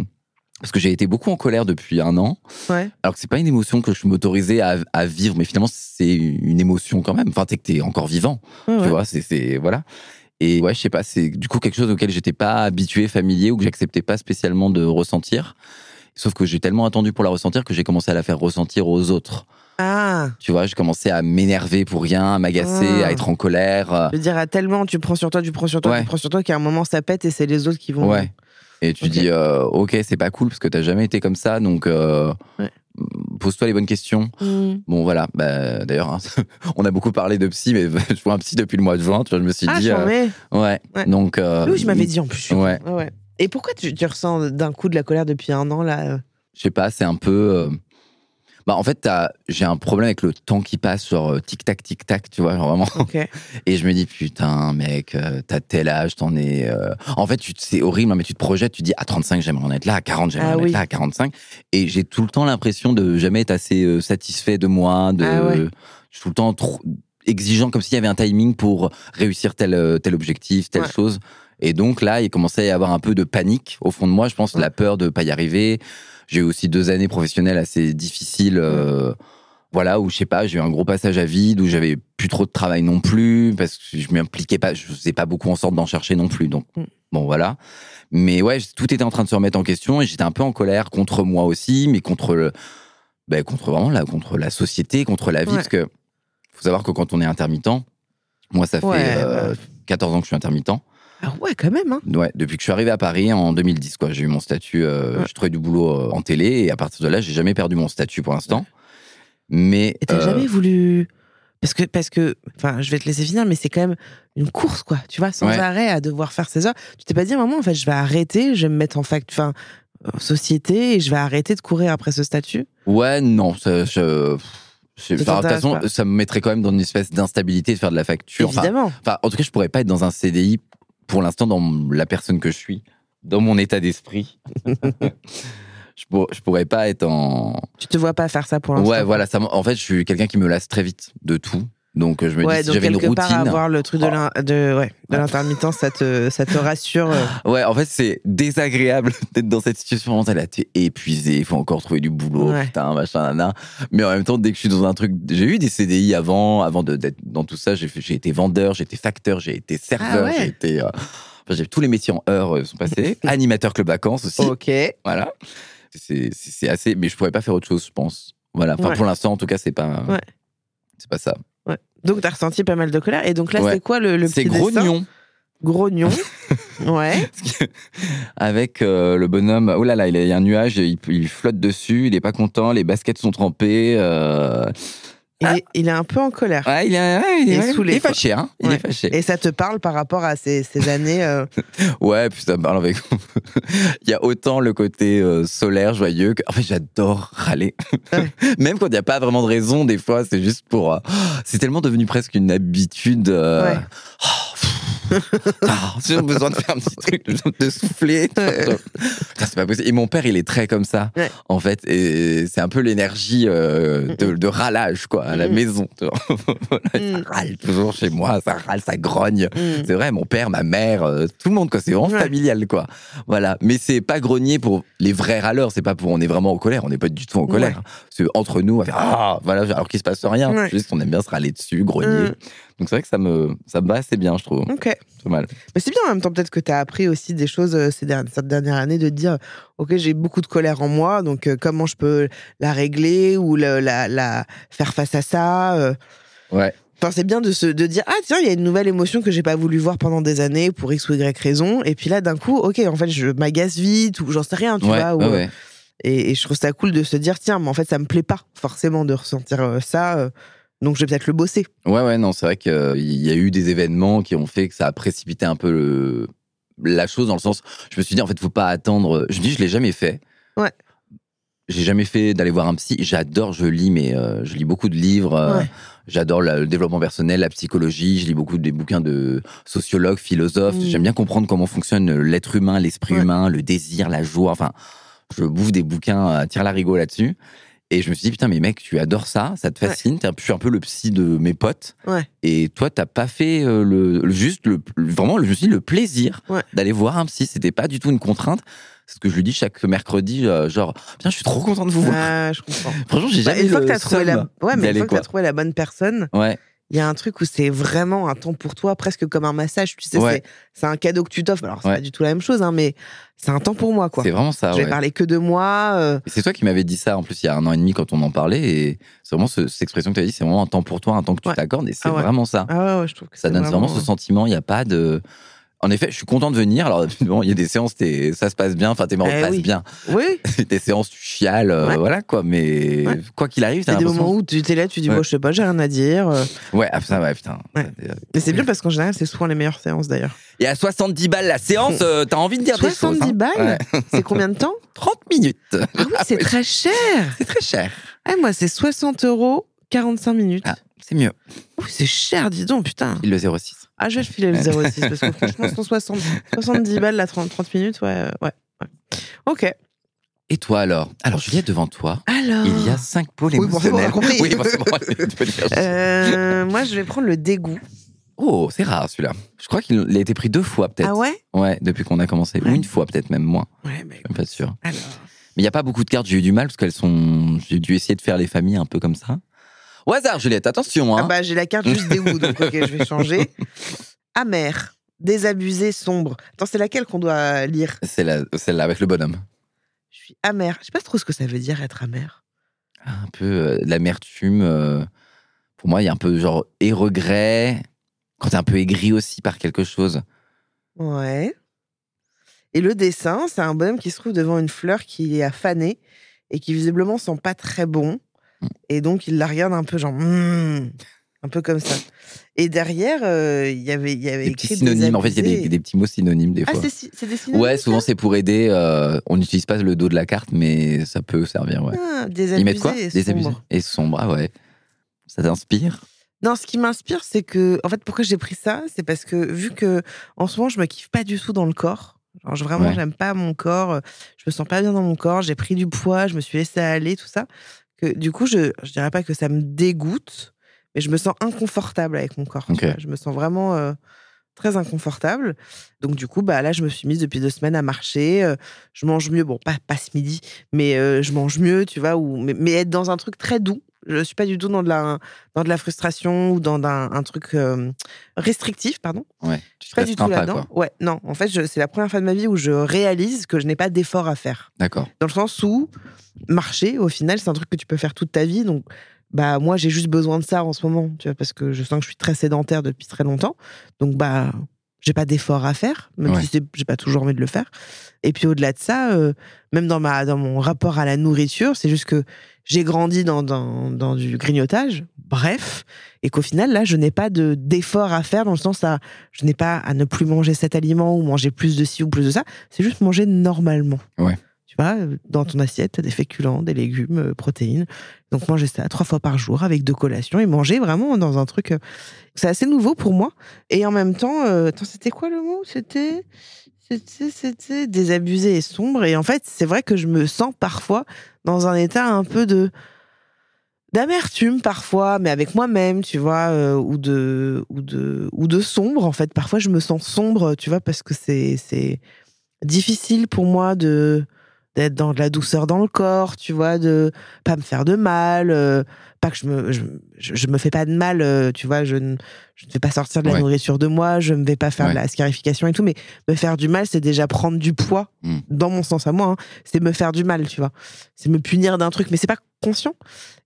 parce que j'ai été beaucoup en colère depuis un an. Ouais. Alors que c'est pas une émotion que je m'autorisais à, à vivre, mais finalement c'est une émotion quand même. Enfin, t'es que t'es encore vivant, Ouais, tu vois. C'est c'est voilà. Et ouais, je sais pas, c'est du coup quelque chose auquel j'étais pas habitué, familier, ou que j'acceptais pas spécialement de ressentir. Sauf que j'ai tellement attendu pour la ressentir que j'ai commencé à la faire ressentir aux autres. Ah, Tu vois, j'ai commencé à m'énerver pour rien, à m'agacer, Ah. à être en colère. euh, je veux dire, à tellement tu prends sur toi, tu prends sur toi, Ouais. tu prends sur toi qu'à un moment ça pète et c'est les autres qui vont. Ouais. Et tu dis, euh, ok, c'est pas cool parce que t'as jamais été comme ça, donc euh, Ouais. pose-toi les bonnes questions. Hmm. Bon, voilà. Bah, D'ailleurs, hein, on a beaucoup parlé de psy, mais je vois un psy depuis le mois de juin. Tu vois, je me suis Ah, dit, euh, ouais. Ouais. Donc, euh, Oui, je m'avais dit en plus. Ouais. ouais. Et pourquoi tu, tu ressens d'un coup de la colère depuis un an là euh je sais pas, c'est un peu. euh, Bah, en fait, t'as- j'ai un problème avec le temps qui passe, genre euh, tic-tac, tic-tac, tu vois, genre vraiment. Ok. Et je me dis, putain, mec, euh, t'as tel âge, t'en es. euh, En fait, tu te- c'est horrible, hein, mais tu te projettes, tu te dis, à 35, j'aimerais en être là, à 40, j'aimerais Ah en oui. être là, à 45. Et j'ai tout le temps l'impression de jamais être assez euh, satisfait de moi, de. Ah ouais. Je suis tout le temps trop. exigeant, comme s'il y avait un timing pour réussir tel, euh, tel objectif, telle Ouais. chose. Et donc là, il commençait à y avoir un peu de panique au fond de moi. Je pense la peur de pas y arriver. J'ai eu aussi deux années professionnelles assez difficiles. euh, voilà, où je sais pas, j'ai eu un gros passage à vide, où j'avais plus trop de travail non plus, parce que je m'impliquais pas, je faisais pas beaucoup en sorte d'en chercher non plus. Donc, Mm. bon, voilà. Mais ouais, tout était en train de se remettre en question et j'étais un peu en colère contre moi aussi, mais contre le, ben, contre vraiment la, contre la société, contre la vie, Ouais. parce que faut savoir que quand on est intermittent, moi ça fait Ouais, euh, bah. 14 ans que je suis intermittent. Ah ouais, quand même. Hein. Ouais, depuis que je suis arrivé à Paris en 2010, quoi. J'ai eu mon statut, euh, Ouais. je trouvais du boulot euh, en télé et à partir de là, j'ai jamais perdu mon statut pour l'instant. Mais Et t'as euh, jamais voulu. Parce que, parce que, enfin, je vais te laisser finir, mais c'est quand même une course, quoi. Tu vois, sans Ouais. arrêt à devoir faire ses heures. Tu t'es pas dit moment, en fait, je vais arrêter, je vais me mettre en fac, enfin, en société et je vais arrêter de courir après ce statut? Ouais, non, ça, je, de toute façon, pas ça me mettrait quand même dans une espèce d'instabilité de faire de la facture. Enfin, Évidemment. Enfin, en tout cas, je pourrais pas être dans un CDI pour l'instant dans la personne que je suis, dans mon état d'esprit. je, pour- je pourrais pas être en. Tu te vois pas faire ça pour l'instant. Ouais, voilà. Ça, en fait, je suis quelqu'un qui me lasse très vite de tout. Donc, je me Ouais, dis, si j'avais une routine. part avoir le truc de Oh. l'in- de, ouais, de l'intermittence, ça te, ça te rassure. euh. Ouais, en fait, c'est désagréable d'être dans cette situation. Là, t'es épuisé, il faut encore trouver du boulot, Ouais. putain, machin, nana. Mais en même temps, dès que je suis dans un truc, j'ai eu des CDI avant, avant d'être dans tout ça. J'ai été vendeur, j'ai été facteur, j'ai été serveur, Ah ouais. j'ai été. euh, enfin, j'ai tous les métiers en heure euh, sont passés. Animateur club vacances aussi. Ok. Voilà. C'est c'est- c'est assez, mais je pourrais pas faire autre chose, je pense. Voilà. Enfin, pour l'instant, en tout cas, c'est pas. Ouais. C'est pas ça. Donc t'as ressenti pas mal de colère. Et donc là, Ouais. c'est quoi le, le C'est petit grognon. Grognon. ouais. Avec euh, le bonhomme, oh là là, il y a un nuage, il, il flotte dessus, il est pas content, les baskets sont trempées. euh, Il, est, il est un peu en colère. Ouais, il est, ouais, il est, Il est ouais, saoulé, il est quoi. fâché, hein. Il est fâché. Et ça te parle par rapport à ces, ces années. euh, Ouais, puis ça me parle avec. il y a autant le côté euh, solaire, joyeux, que. En fait, j'adore râler. Même quand il n'y a pas vraiment de raison, des fois, c'est juste pour. euh, C'est tellement devenu presque une habitude. euh, Ouais. oh. Ah, J'ai besoin de faire un petit truc, de, souffler. C'est pas possible. Et mon père, il est très comme ça, Ouais. en fait. Et c'est un peu l'énergie euh, de, de râlage, quoi, à la maison. Ça râle toujours chez moi, ça râle, ça grogne. hmm. C'est vrai, mon père, ma mère, euh, tout le monde, quoi. C'est vraiment Ouais. familial, quoi. Voilà. Mais c'est pas grogner pour les vrais râleurs. C'est pas pour on est vraiment en colère. On n'est pas du tout en colère. C'est entre nous, faire, ah, voilà, alors qu'il se passe rien. Juste, on aime bien se râler dessus, grogner. Mm. Donc c'est vrai que ça me, ça me va assez bien, je trouve. Ok. C'est mal. Mais c'est bien en même temps, peut-être que tu as appris aussi des choses euh, ces dernières, cette dernière année de dire Ok, j'ai beaucoup de colère en moi, donc euh, comment je peux la régler ou la, la faire face à ça euh? Ouais. Enfin, c'est bien de, se, de dire Ah, tiens, il y a une nouvelle émotion que j'ai pas voulu voir pendant des années pour X ou Y raison. Et puis là, d'un coup, ok, en fait, je m'agace vite ou j'en sais rien, tu ouais, vois. ou, ouais, ouais. Et, et je trouve ça cool de se dire Tiens, mais en fait, ça me plaît pas forcément de ressentir ça. Euh, donc, je vais peut-être le bosser. Ouais, ouais, non, c'est vrai qu'il y a eu des événements qui ont fait que ça a précipité un peu le- la chose dans le sens. Je me suis dit, en fait, faut pas attendre. Je me dis, je l'ai jamais fait. Ouais. J'ai jamais fait d'aller voir un psy. J'adore, je lis, mais euh, je lis beaucoup de livres. euh, Ouais. J'adore la- le développement personnel, la psychologie. Je lis beaucoup des bouquins de sociologues, philosophes. Mm. J'aime bien comprendre comment fonctionne l'être humain, l'esprit Ouais. humain, le désir, la joie. Enfin, je bouffe des bouquins à tire larigot là-dessus. Et je me suis dit, putain, mais mec, tu adores ça, ça te Ouais. fascine. Un- Je suis un peu le psy de mes potes. Ouais. Et toi, t'as pas fait euh, le, le- juste le, vraiment, je me suis dit, le plaisir Ouais. d'aller voir un psy. C'était pas du tout une contrainte. C'est ce que je lui dis chaque mercredi, euh, genre, bien, je suis trop content de vous voir. Ah, je comprends. Franchement, j'ai Bah, jamais une fois le que tu as trouvé la... seum Ouais, mais une fois que t'as trouvé la bonne personne, Ouais, il y a un truc où c'est vraiment un temps pour toi, presque comme un massage. Tu sais, Ouais. c'est- un cadeau que tu t'offres. Alors, c'est Ouais. pas du tout la même chose, hein, mais c'est un temps pour moi, quoi. c'est vraiment ça. Je vais ouais. parler que de moi. euh, c'est toi qui m'avais dit ça en plus il y a un an et demi quand on en parlait. Et c'est vraiment ce- cette expression que tu as dit, c'est vraiment un temps pour toi, un temps que tu t'accordes. Et c'est Ah vraiment ça. Ah ouais, ouais, je trouve que Ça donne vraiment, ce sentiment. Il n'y a pas de. En effet, je suis content de venir. Alors, bon, il y a des séances, t'es- ça se passe bien. Enfin, tes morts Eh passent oui. bien. Oui, Des séances, tu chiales, euh, Ouais. voilà quoi. Mais Ouais. quoi qu'il arrive, il y t'as a des moments où tu es là, tu dis, Ouais. bon, je sais pas, j'ai rien à dire. euh. Ouais, ah, ça, ouais, putain. Ouais. Mais c'est bien parce qu'en général, c'est souvent les meilleures séances d'ailleurs. Et à 70 balles la séance, euh, t'as envie de dire des choses. 70 hein. balles. C'est combien de temps 30 minutes. Ah oui, c'est très cher. C'est très cher. Ah, moi, c'est 60 euros, 45 minutes. Ah, c'est mieux. C'est cher, dis donc, putain. Il le 06. Ah, je vais le filer le 06 parce que franchement, 160, 70 balles, la 30, 30 minutes, ouais, euh, ouais, ouais. Ok. Et toi alors? Alors Juliette, devant toi, Alors. il y a cinq pôles Oui, bon, émotionnels. compris. oui, bon, bon. Euh, moi, je vais prendre le dégoût. Oh, c'est rare celui-là. Je crois qu'il a été pris deux fois peut-être. Ah ouais? Ouais, depuis qu'on a commencé. Ouais. Ou une fois peut-être même moins. Ouais, mais Je suis même pas sûr. alors. Mais il n'y a pas beaucoup de cartes, j'ai eu du mal parce qu'elles sont. J'ai dû essayer de faire les familles un peu comme ça. Au hasard, Juliette, attention. Ah Hein. bah, j'ai la carte juste dégoût, donc ok, je vais changer. Amer, désabusé, sombre. Attends, c'est laquelle qu'on doit lire? C'est la- celle-là avec le bonhomme. Je suis amer. Je sais pas trop ce que ça veut dire être amer. Un peu euh, l'amertume. euh, pour moi, il y a un peu genre et regret. Quand t'es un peu aigri aussi par quelque chose. Ouais. Et le dessin, c'est un bonhomme qui se trouve devant une fleur qui est à faner et qui visiblement sent pas très bon. Et donc il la regarde un peu genre Hmm un peu comme ça. Et derrière, euh, il y avait il y avait Des petits synonymes. En fait, il y a des, des petits mots synonymes des Ah, fois. c'est si- c'est des synonymes ouais, souvent c'est pour aider. euh, on n'utilise pas le dos de la carte, mais ça peut servir. Ouais. Ah, Ils mettent quoi? et Désabusé sombre. et sombre. Ah ouais. Ça t'inspire? Non, ce qui m'inspire, c'est que, en fait, pourquoi j'ai pris ça, c'est parce que vu que en ce moment, je me kiffe pas du tout dans le corps. Genre, je- vraiment, Ouais. j'aime pas mon corps. Je me sens pas bien dans mon corps. J'ai pris du poids. Je me suis laissé aller, tout ça. Que du coup, je, je dirais pas que ça me dégoûte, mais je me sens inconfortable avec mon corps. Je me sens vraiment euh, très inconfortable. Donc du coup, bah là, je me suis mise depuis deux semaines à marcher. euh, je mange mieux. Bon, pas pas ce midi, mais euh, je mange mieux, tu vois. Ou mais, mais être dans un truc très doux. Je suis pas du tout dans de la dans de la frustration ou dans un, un truc euh, restrictif, pardon. Ouais. Tu Je suis pas du tout là-dedans. Ouais, non. En fait, c'est la première fois de ma vie où je réalise que je n'ai pas d'effort à faire. D'accord. Dans le sens où marcher, au final, c'est un truc que tu peux faire toute ta vie. Donc, bah moi, j'ai juste besoin de ça en ce moment, tu vois, parce que je sens que je suis très sédentaire depuis très longtemps. Donc, bah, j'ai pas d'effort à faire, même Ouais. si j'ai pas toujours envie de le faire. Et puis au-delà de ça, euh, même dans ma dans mon rapport à la nourriture, c'est juste que j'ai grandi dans, dans, dans du grignotage, bref, et qu'au final là, je n'ai pas de d'effort à faire dans le sens à je n'ai pas à ne plus manger cet aliment ou manger plus de ci ou plus de ça. C'est juste manger normalement. Ouais. Tu vois, dans ton assiette, t'as des féculents, des légumes, euh, protéines. Donc manger ça trois fois par jour avec deux collations et manger vraiment dans un truc. euh, C'est assez nouveau pour moi. Et en même temps, euh, attends, c'était quoi le mot? C'était c'était désabusé et sombre. Et en fait, c'est vrai que je me sens parfois dans un état un peu de d'amertume parfois, mais avec moi-même, tu vois, euh, ou de ou de ou de sombre. En fait, parfois je me sens sombre, tu vois, parce que c'est c'est difficile pour moi de d'être dans de la douceur dans le corps, tu vois, de pas me faire de mal, euh, pas que je me je, je- me fais pas de mal, euh, tu vois, je ne je ne vais pas sortir de la Ouais. nourriture de moi, je ne vais pas faire Ouais. de la scarification et tout, mais me faire du mal, c'est déjà prendre du poids Mm. dans mon sens à moi, hein. c'est me faire du mal, tu vois, c'est me punir d'un truc, mais c'est pas conscient.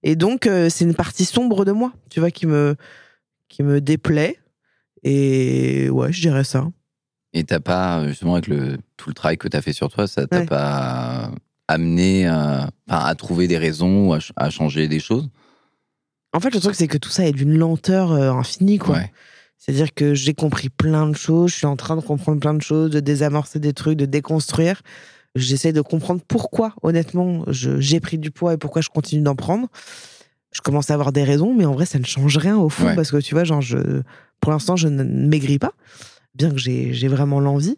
Et donc euh, c'est une partie sombre de moi, tu vois, qui me qui me déplaît. Et ouais, je dirais ça. Et t'as pas, justement, avec le, tout le travail que t'as fait sur toi, ça t'a Ouais. pas amené à, à trouver des raisons ou à, ch- à changer des choses? En fait, le truc, c'est que tout ça est d'une lenteur euh, infinie, quoi. Ouais. C'est-à-dire que j'ai compris plein de choses, je suis en train de comprendre plein de choses, de désamorcer des trucs, de déconstruire. J'essaie de comprendre pourquoi, honnêtement, j'ai pris du poids et pourquoi je continue d'en prendre. Je commence à avoir des raisons, mais en vrai, ça ne change rien au fond, Ouais. parce que tu vois, genre, je, pour l'instant, je ne maigris pas, bien que j'ai vraiment l'envie.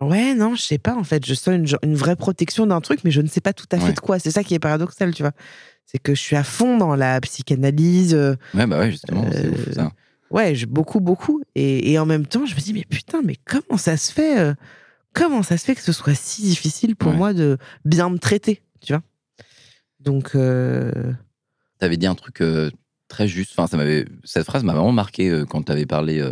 Ouais, non, je sais pas, en fait, je sens une, une vraie protection d'un truc, mais je ne sais pas tout à fait Ouais. de quoi. C'est ça qui est paradoxal, tu vois. C'est que je suis à fond dans la psychanalyse, euh, Ouais, bah ouais, justement, c'est Euh, ouf, ça. Ouais, j'ai beaucoup, beaucoup. Et, et en même temps, je me dis, mais putain, mais comment ça se fait euh, Comment ça se fait que ce soit si difficile pour Ouais. moi de bien me traiter, tu vois? Donc, euh, T'avais dit un truc très juste. Enfin, ça m'avait, cette phrase m'a vraiment marqué quand t'avais parlé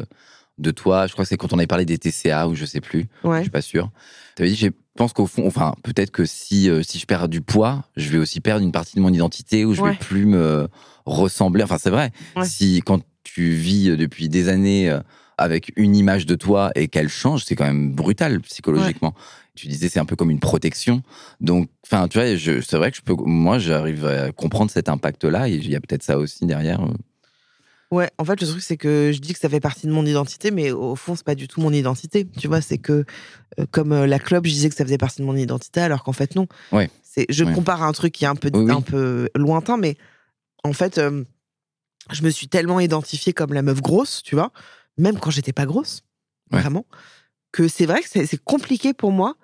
de toi. Je crois que c'est quand on avait parlé des TCA ou je sais plus. Je ouais. suis pas sûr. T'avais dit, je pense qu'au fond, enfin, peut-être que si, euh, si je perds du poids, je vais aussi perdre une partie de mon identité ou je Ouais. vais plus me ressembler. Enfin, c'est vrai. Ouais. Si, quand tu vis euh, depuis des années euh, avec une image de toi et qu'elle change, c'est quand même brutal psychologiquement. Tu disais, c'est un peu comme une protection. Donc, enfin, tu vois, je- c'est vrai que je peux, moi, j'arrive à comprendre cet impact-là et il y a peut-être ça aussi derrière. Ouais, en fait, le truc, c'est que je dis que ça fait partie de mon identité, mais au fond, c'est pas du tout mon identité. Tu vois, c'est que, euh, comme euh, la club, je disais que ça faisait partie de mon identité, alors qu'en fait, non. Ouais. C'est, je Ouais. compare à un truc qui est un peu, Oui, oui. un peu lointain, mais en fait, euh, je me suis tellement identifiée comme la meuf grosse, tu vois, même quand j'étais pas grosse, Ouais. vraiment, que c'est vrai que c'est, c'est compliqué pour moi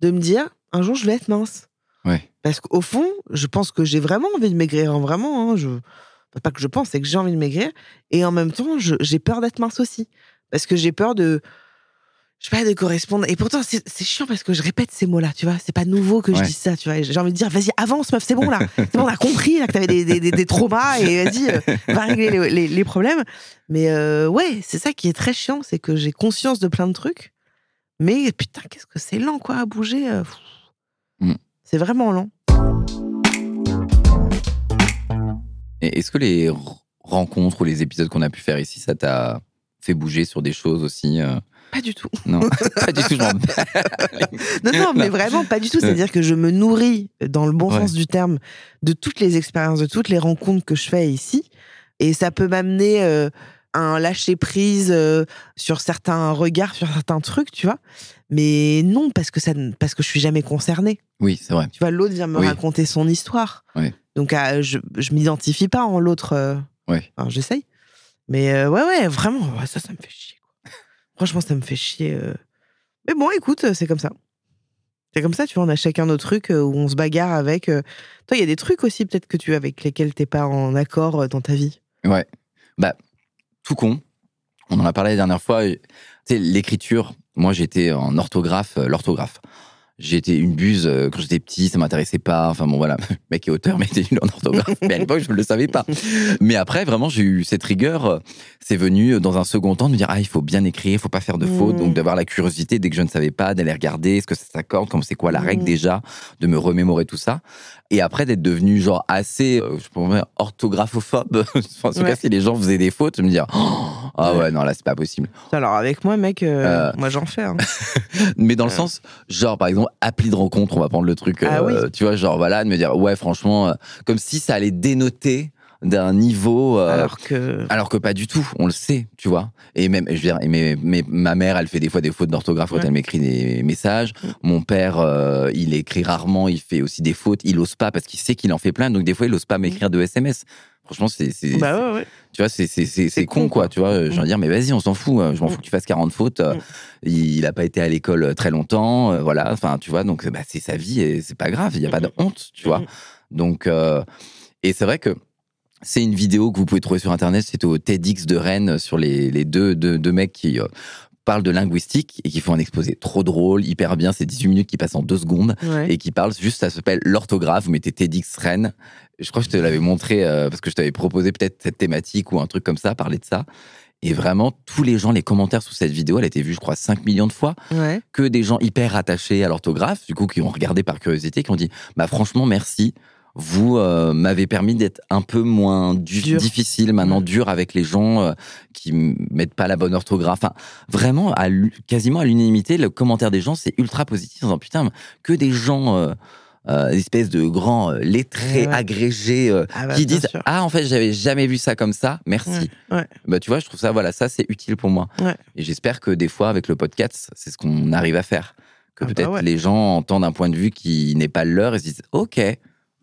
de me dire, un jour, je vais être mince. Ouais. Parce qu'au fond, je pense que j'ai vraiment envie de maigrir, hein, vraiment. hein, je... Pas que je pense, c'est que j'ai envie de maigrir. Et en même temps, j'ai peur d'être mince aussi. Parce que j'ai peur de. Je sais pas, de correspondre. Et pourtant, c'est chiant parce que je répète ces mots-là, tu vois. C'est pas nouveau que je dise ça, tu vois. J'ai envie de dire, vas-y, avance, meuf, c'est bon, là. C'est bon, on a compris, là, que t'avais des, des, des, des traumas et vas-y, euh, va régler les, les- les problèmes. Mais euh, ouais, c'est ça qui est très chiant, c'est que j'ai conscience de plein de trucs. Mais putain, qu'est-ce que c'est lent, quoi, à bouger. euh. Mm. C'est vraiment lent. Est-ce que les rencontres ou les épisodes qu'on a pu faire ici, ça t'a fait bouger sur des choses aussi euh, Pas du tout. Non, pas du tout. Non, non, mais vraiment pas du tout. C'est-à-dire que je me nourris, dans le bon Ouais. sens du terme, de toutes les expériences, de toutes les rencontres que je fais ici. Et ça peut m'amener euh, à un lâcher prise euh, sur certains regards, sur certains trucs, tu vois. Mais non, parce que, ça, parce que je suis jamais concernée. oui, c'est vrai. Tu vois, l'autre vient me Oui. raconter son histoire. Ouais. Donc, ah, je, je m'identifie pas en l'autre. euh, Ouais. Enfin, j'essaye. Mais euh, ouais, ouais, vraiment, ouais, ça, ça me fait chier. quoi. Franchement, ça me fait chier. euh. Mais bon, écoute, c'est comme ça. C'est comme ça, tu vois, on a chacun nos trucs où on se bagarre avec. Toi, il y a des trucs aussi, peut-être que tu avec lesquels t'es pas en accord dans ta vie? Ouais. Bah, tout con. On en a parlé la dernière fois. Tu sais, l'écriture, moi j'étais en orthographe, euh, J'étais une buse euh, quand j'étais petit, ça m'intéressait pas. Enfin bon, voilà, le mec est auteur, mais il était nul en orthographe. mais à l'époque, je ne le savais pas. Mais après, vraiment, j'ai eu cette rigueur. euh, C'est venu euh, dans un second temps de me dire ah, il faut bien écrire, il faut pas faire de fautes. Mm. Donc d'avoir la curiosité dès que je ne savais pas, d'aller regarder est-ce que ça s'accorde, comme c'est quoi la règle Mm. déjà, de me remémorer tout ça. Et après d'être devenu genre assez, je pourrais dire, orthographophobe. en tout Ouais. cas, si les gens faisaient des fautes, je me dire oh, ah Ouais. ouais non là c'est pas possible. Alors, avec moi, mec, euh, Euh. moi, j'en fais. hein. Mais dans le sens, genre par exemple, appli de rencontre, on va prendre le truc, Ah euh, oui. tu vois, genre voilà, de me dire ouais franchement, euh, comme si ça allait dénoter d'un niveau. euh, Alors que. alors que pas du tout, on le sait, tu vois. Et même, je veux dire, mais, mais ma mère, elle fait des fois des fautes d'orthographe quand elle m'écrit des messages. Mm. Mon père, euh, il écrit rarement, il fait aussi des fautes. Il ose pas parce qu'il sait qu'il en fait plein. Donc des fois, il ose pas m'écrire de SMS. Franchement, c'est. Bah ouais, ouais. tu vois, c'est, con, quoi. Tu vois, je Mm. veux dire, mais vas-y, on s'en fout. euh, Je m'en Mm. fous que tu fasses 40 fautes. euh, Mm. Il, il a pas été à l'école euh, très longtemps, euh, voilà. Enfin, tu vois, donc bah, c'est sa vie et c'est pas grave. Il y a pas de honte, tu vois. Mm. Donc, euh, et c'est vrai que c'est une vidéo que vous pouvez trouver sur Internet. C'est au TEDx de Rennes sur les, les deux, deux, deux mecs qui euh, parlent de linguistique et qui font un exposé trop drôle, hyper bien. C'est 18 minutes qui passent en deux secondes Ouais. et qui parlent juste, ça s'appelle l'orthographe. Vous mettez TEDx Rennes. Je crois que je te l'avais montré euh, parce que je t'avais proposé peut-être cette thématique ou un truc comme ça, parler de ça. Et vraiment, tous les gens, les commentaires sous cette vidéo, elle a été vue, je crois, 5 millions de fois Ouais. que des gens hyper attachés à l'orthographe, du coup, qui ont regardé par curiosité, qui ont dit Bah, franchement, merci. Vous euh, m'avez permis d'être un peu moins du- Dur. difficile, maintenant dur avec les gens euh, qui mettent pas la bonne orthographe. Enfin, vraiment, à quasiment à l'unanimité, le commentaire des gens, c'est ultra positif. En disant, putain, que des gens, euh, euh, espèces de grands euh, lettrés, Ouais, agrégés, euh, Ah bah, qui disent sûr. Ah, en fait, j'avais jamais vu ça comme ça, merci. Ouais, ouais. Bah, tu vois, je trouve ça, voilà, ça, c'est utile pour moi. Ouais. Et j'espère que des fois, avec le podcast, c'est ce qu'on arrive à faire. Que Ah bah peut-être les gens entendent un point de vue qui n'est pas le leur et se disent OK.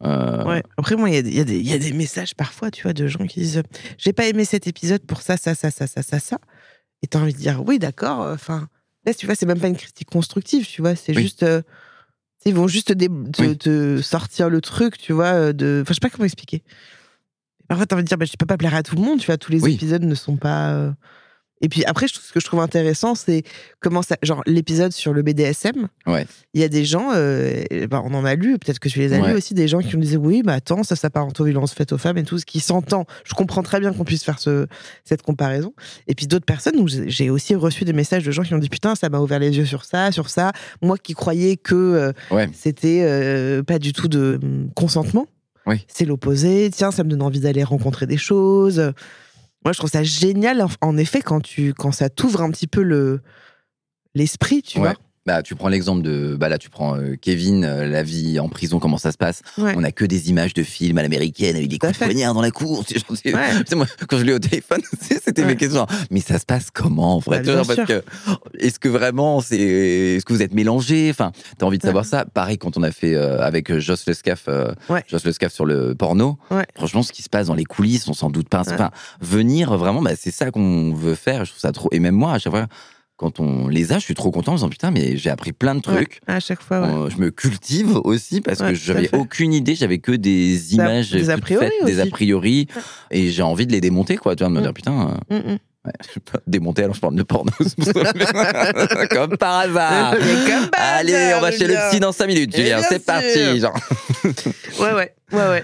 Euh, Ouais. Après, moi, il y, a des- il y, a des- il y a des messages parfois, tu vois, de gens qui disent J'ai pas aimé cet épisode pour ça, ça, ça, ça, ça, ça, ça. Et t'as envie de dire Oui, d'accord. Enfin, là, tu vois, c'est même pas une critique constructive, tu vois. C'est Oui. juste. euh, ils vont juste te, Oui. sortir le truc, tu vois. euh, De... Enfin, je sais pas comment expliquer. Parfois, t'as envie de dire bah, Je peux pas plaire à tout le monde, tu vois. Tous les Oui. épisodes ne sont pas. euh, Et puis après, je- ce que je trouve intéressant, c'est comment ça. Genre, l'épisode sur le BDSM, Ouais. il y a des gens, euh, ben, on en a lu, peut-être que tu les as Ouais. lus aussi, des gens qui me disaient oui, mais attends, ça s'apparente aux violences faites aux femmes et tout, ce qui s'entend. Je comprends très bien qu'on puisse faire ce, cette comparaison. Et puis d'autres personnes, où j'ai aussi reçu des messages de gens qui ont dit putain, ça m'a ouvert les yeux sur ça, sur ça. Moi qui croyais que euh, Ouais. c'était euh, pas du tout de hum, consentement, Oui. c'est l'opposé. Tiens, ça me donne envie d'aller rencontrer des choses. Moi, je trouve ça génial, en- effet, quand, tu, quand ça t'ouvre un petit peu le l'esprit, tu Ouais. vois. Bah, tu prends l'exemple de. Bah là, tu prends euh, Kevin, euh, la vie en prison, comment ça se passe. Ouais. On a que des images de films à l'américaine avec des coups de poignard dans la cour. Ouais. tu sais, moi, quand je l'ai au téléphone, c'était Ouais. mes questions. Mais ça se passe comment en vrai Bah, Parce que est-ce que vraiment c'est est-ce que vous êtes mélangés Enfin, t'as envie de savoir ça. Pareil quand on a fait euh, avec euh, Joss Le Scaf, euh, Ouais. Joss Le Scaf sur le porno. Ouais. Franchement, ce qui se passe dans les coulisses, on s'en doute pas. Ouais. Enfin, venir vraiment, bah, c'est ça qu'on veut faire. Je trouve ça trop. Et même moi, à chaque fois, quand on les a, je suis trop content en disant putain, mais j'ai appris plein de trucs. Ouais, à chaque fois, ouais. Je me cultive aussi parce Ouais, que j'avais aucune idée, j'avais que des images des a priori faites, des a priori, et j'ai envie de les démonter, quoi. Tu vois, de me Mm. dire putain, euh, Mm, mm. ouais, je peux pas démonter alors je parle de porno. Comme par hasard. Mais comme par Allez, hasard, on va chez le psy dans 5 minutes, Julien, c'est parti. Genre. Ouais, ouais, ouais, ouais.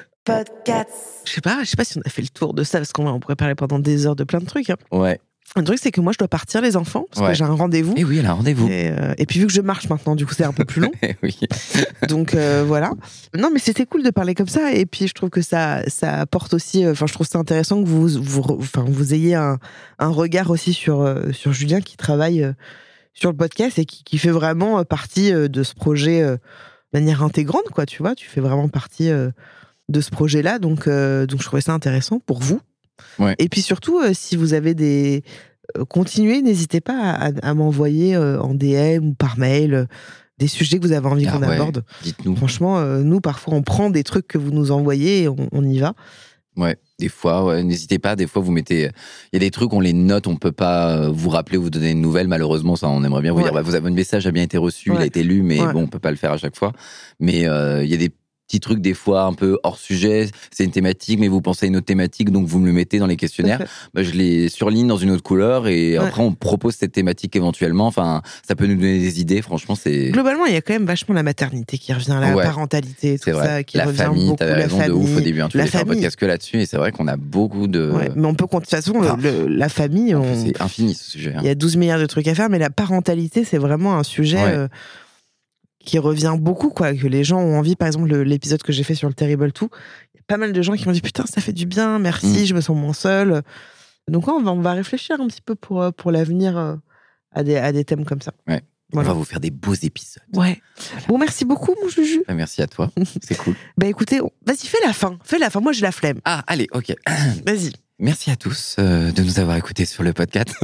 Je sais pas, je sais pas si on a fait le tour de ça parce qu'on on pourrait parler pendant des heures de plein de trucs. hein. Ouais. Un truc, c'est que moi, je dois partir, les enfants, parce Ouais. que j'ai un rendez-vous. Et oui, elle a un rendez-vous. Et, euh, et puis vu que je marche maintenant, du coup c'est un peu plus long. Eh oui. Donc euh, voilà. Non mais c'était cool de parler comme ça. Et puis je trouve que ça, ça apporte aussi. euh, Enfin je trouve ça intéressant que vous, vous, enfin, vous ayez un, un regard aussi sur, sur Julien qui travaille sur le podcast et qui, qui fait vraiment partie de ce projet de manière intégrante quoi. Tu vois, tu fais vraiment partie de ce projet-là. Donc donc je trouvais ça intéressant pour vous. Ouais. Et puis surtout euh, si vous avez des euh, continuez, n'hésitez pas à, m'envoyer euh, en DM ou par mail des sujets que vous avez envie Ah qu'on ouais. aborde. Dites-nous. Franchement, nous, parfois, on prend des trucs que vous nous envoyez et on, on y va. Ouais, des fois, ouais, n'hésitez pas. Des fois, vous mettez. Il y a des trucs, on les note, on peut pas vous rappeler, vous donner une nouvelle. Malheureusement, ça, on aimerait bien vous Ouais. dire. bah, vous avez, votre message a bien été reçu, il a été lu, mais bon, on peut pas le faire à chaque fois. Mais il y a des petits trucs, des fois, un peu hors sujet. C'est une thématique, mais vous pensez à une autre thématique, donc vous me le mettez dans les questionnaires. Bah, je les surligne dans une autre couleur et Ouais. après, on propose cette thématique éventuellement. Enfin, ça peut nous donner des idées. Franchement, c'est. Globalement, il y a quand même vachement la maternité qui revient, la Ouais. parentalité, tout vrai. ça, qui la revient famille, beaucoup. La raison de ouf au début. hein. Tu la voulais faire un podcast que là-dessus et c'est vrai qu'on a beaucoup de. Ouais, mais on peut. De toute façon, Enfin, le- la famille, on- C'est infini ce sujet. hein. il y a 12 milliards de trucs à faire, mais la parentalité, c'est vraiment un sujet euh, qui revient beaucoup, quoi. Que les gens ont envie, par exemple, le- l'épisode que j'ai fait sur le Terrible Tout, il y a pas mal de gens qui m'ont dit Putain, ça fait du bien, merci, Mm. je me sens moins seule. Donc, ouais, on va, on va réfléchir un petit peu pour, euh, pour l'avenir euh, à, des, à des thèmes comme ça. Ouais. Voilà. On va vous faire des beaux épisodes. Ouais. Bon, merci beaucoup, mon Juju. Ah, Merci à toi. C'est cool. Bah écoutez, vas-y, fais la fin. Fais la fin. Moi, j'ai la flemme. Ah, allez, ok. Vas-y. Merci à tous euh, de nous avoir écoutés sur le podcast.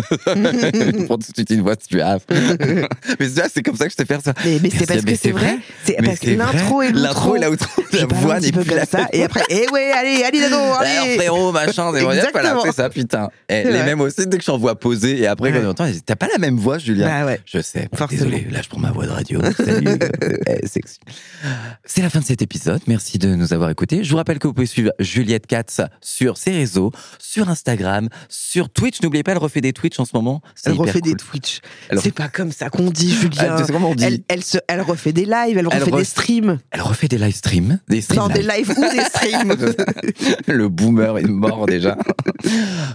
Pour tout de suite une voix suave. mais ça, c'est comme ça que je te fais ça. Mais, mais c'est parce mais que c'est vrai. C'est parce que l'intro et l'outro. L'intro et l'outro. Je La voix n'est plus comme la ça. Et après, eh ouais, allez, allez, Alors, allez. frérot, machin, des voilà, Exactement. c'est ça, putain. Eh, C'est les mêmes aussi, dès que j'en vois poser, et après, Ouais. quand on entend, t'as pas la même voix, Julien. Bah ouais. Je sais. Forcément. Désolé, là je prends ma voix de radio. Salut. Eh, sexy. C'est la fin de cet épisode. Merci de nous avoir écoutés. Je vous rappelle que vous pouvez suivre Juliette Katz sur ses réseaux, sur Instagram, sur Twitch. N'oubliez pas, elle refait des Twitch en ce moment. Elle refait des. Twitch. C'est pas comme ça qu'on dit, Julien. Ah, on dit Elle, elle, se, elle refait des lives, elle Elle refait des streams. Elle refait des live streams. Des streams Non, des live. lives ou des streams. Le boomer est mort déjà.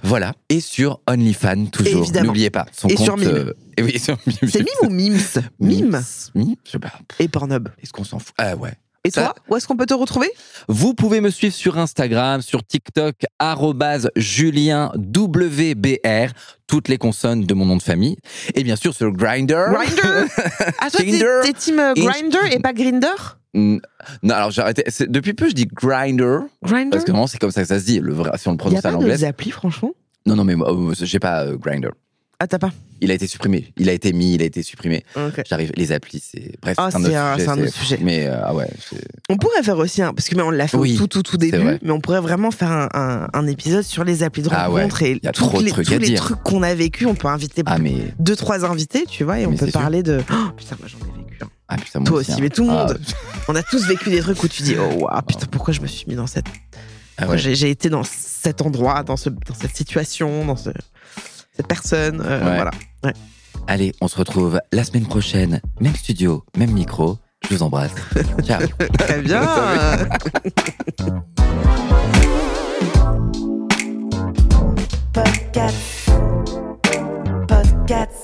voilà. Et sur OnlyFans, toujours. Évidemment. N'oubliez pas. Son Et compte, sur Mime. euh, et oui, sur Mime. C'est Mime ou Mims? Mime Mime Je sais pas. et Pornhub. Est-ce qu'on s'en fout? Ah ouais. Et Ça- toi, où est-ce qu'on peut te retrouver? Vous pouvez me suivre sur Instagram, sur TikTok, arrobase Julien WBR, toutes les consonnes de mon nom de famille. Et bien sûr sur Grindr. Grinder Ah, toi, t'es team euh, Grinder et pas Grinder? Non, alors j'ai arrêté. Depuis peu, je dis Grinder. Grinder Parce que vraiment, c'est comme ça que ça se dit. Le vrai, si on le Il y a prononce à pas l'anglaise. de applis, franchement? Non, non, mais moi, euh, j'ai pas euh, Grindr. Ah, t'as pas Il a été supprimé. Il a été mis, il a été supprimé. J'arrive, les applis, c'est. Bref, Ah, c'est un autre sujet. c'est un autre sujet. Mais euh, ah ouais, On pourrait faire aussi un, parce que mais on l'a fait Oui, au tout tout tout début, mais on pourrait vraiment faire un, un- un épisode sur les applis de Ah ouais, rencontre et tous les, trucs tous les trucs qu'on a vécu. On peut inviter Ah mais deux trois invités, tu vois, et on peut sûr. parler de. Oh, putain, moi j'en ai vécu. ah putain moi Toi aussi, hein. mais tout le Ah, monde. On a tous vécu des trucs où tu dis oh waouh, putain pourquoi je me suis mis dans cette, ah ouais. j'ai, j'ai été dans cet endroit, dans ce, dans cette situation, dans ce, cette personne. Euh, voilà. Allez, on se retrouve la semaine prochaine, même studio, même micro. Je vous embrasse. Ciao. Très bien. Podcast. Podcast.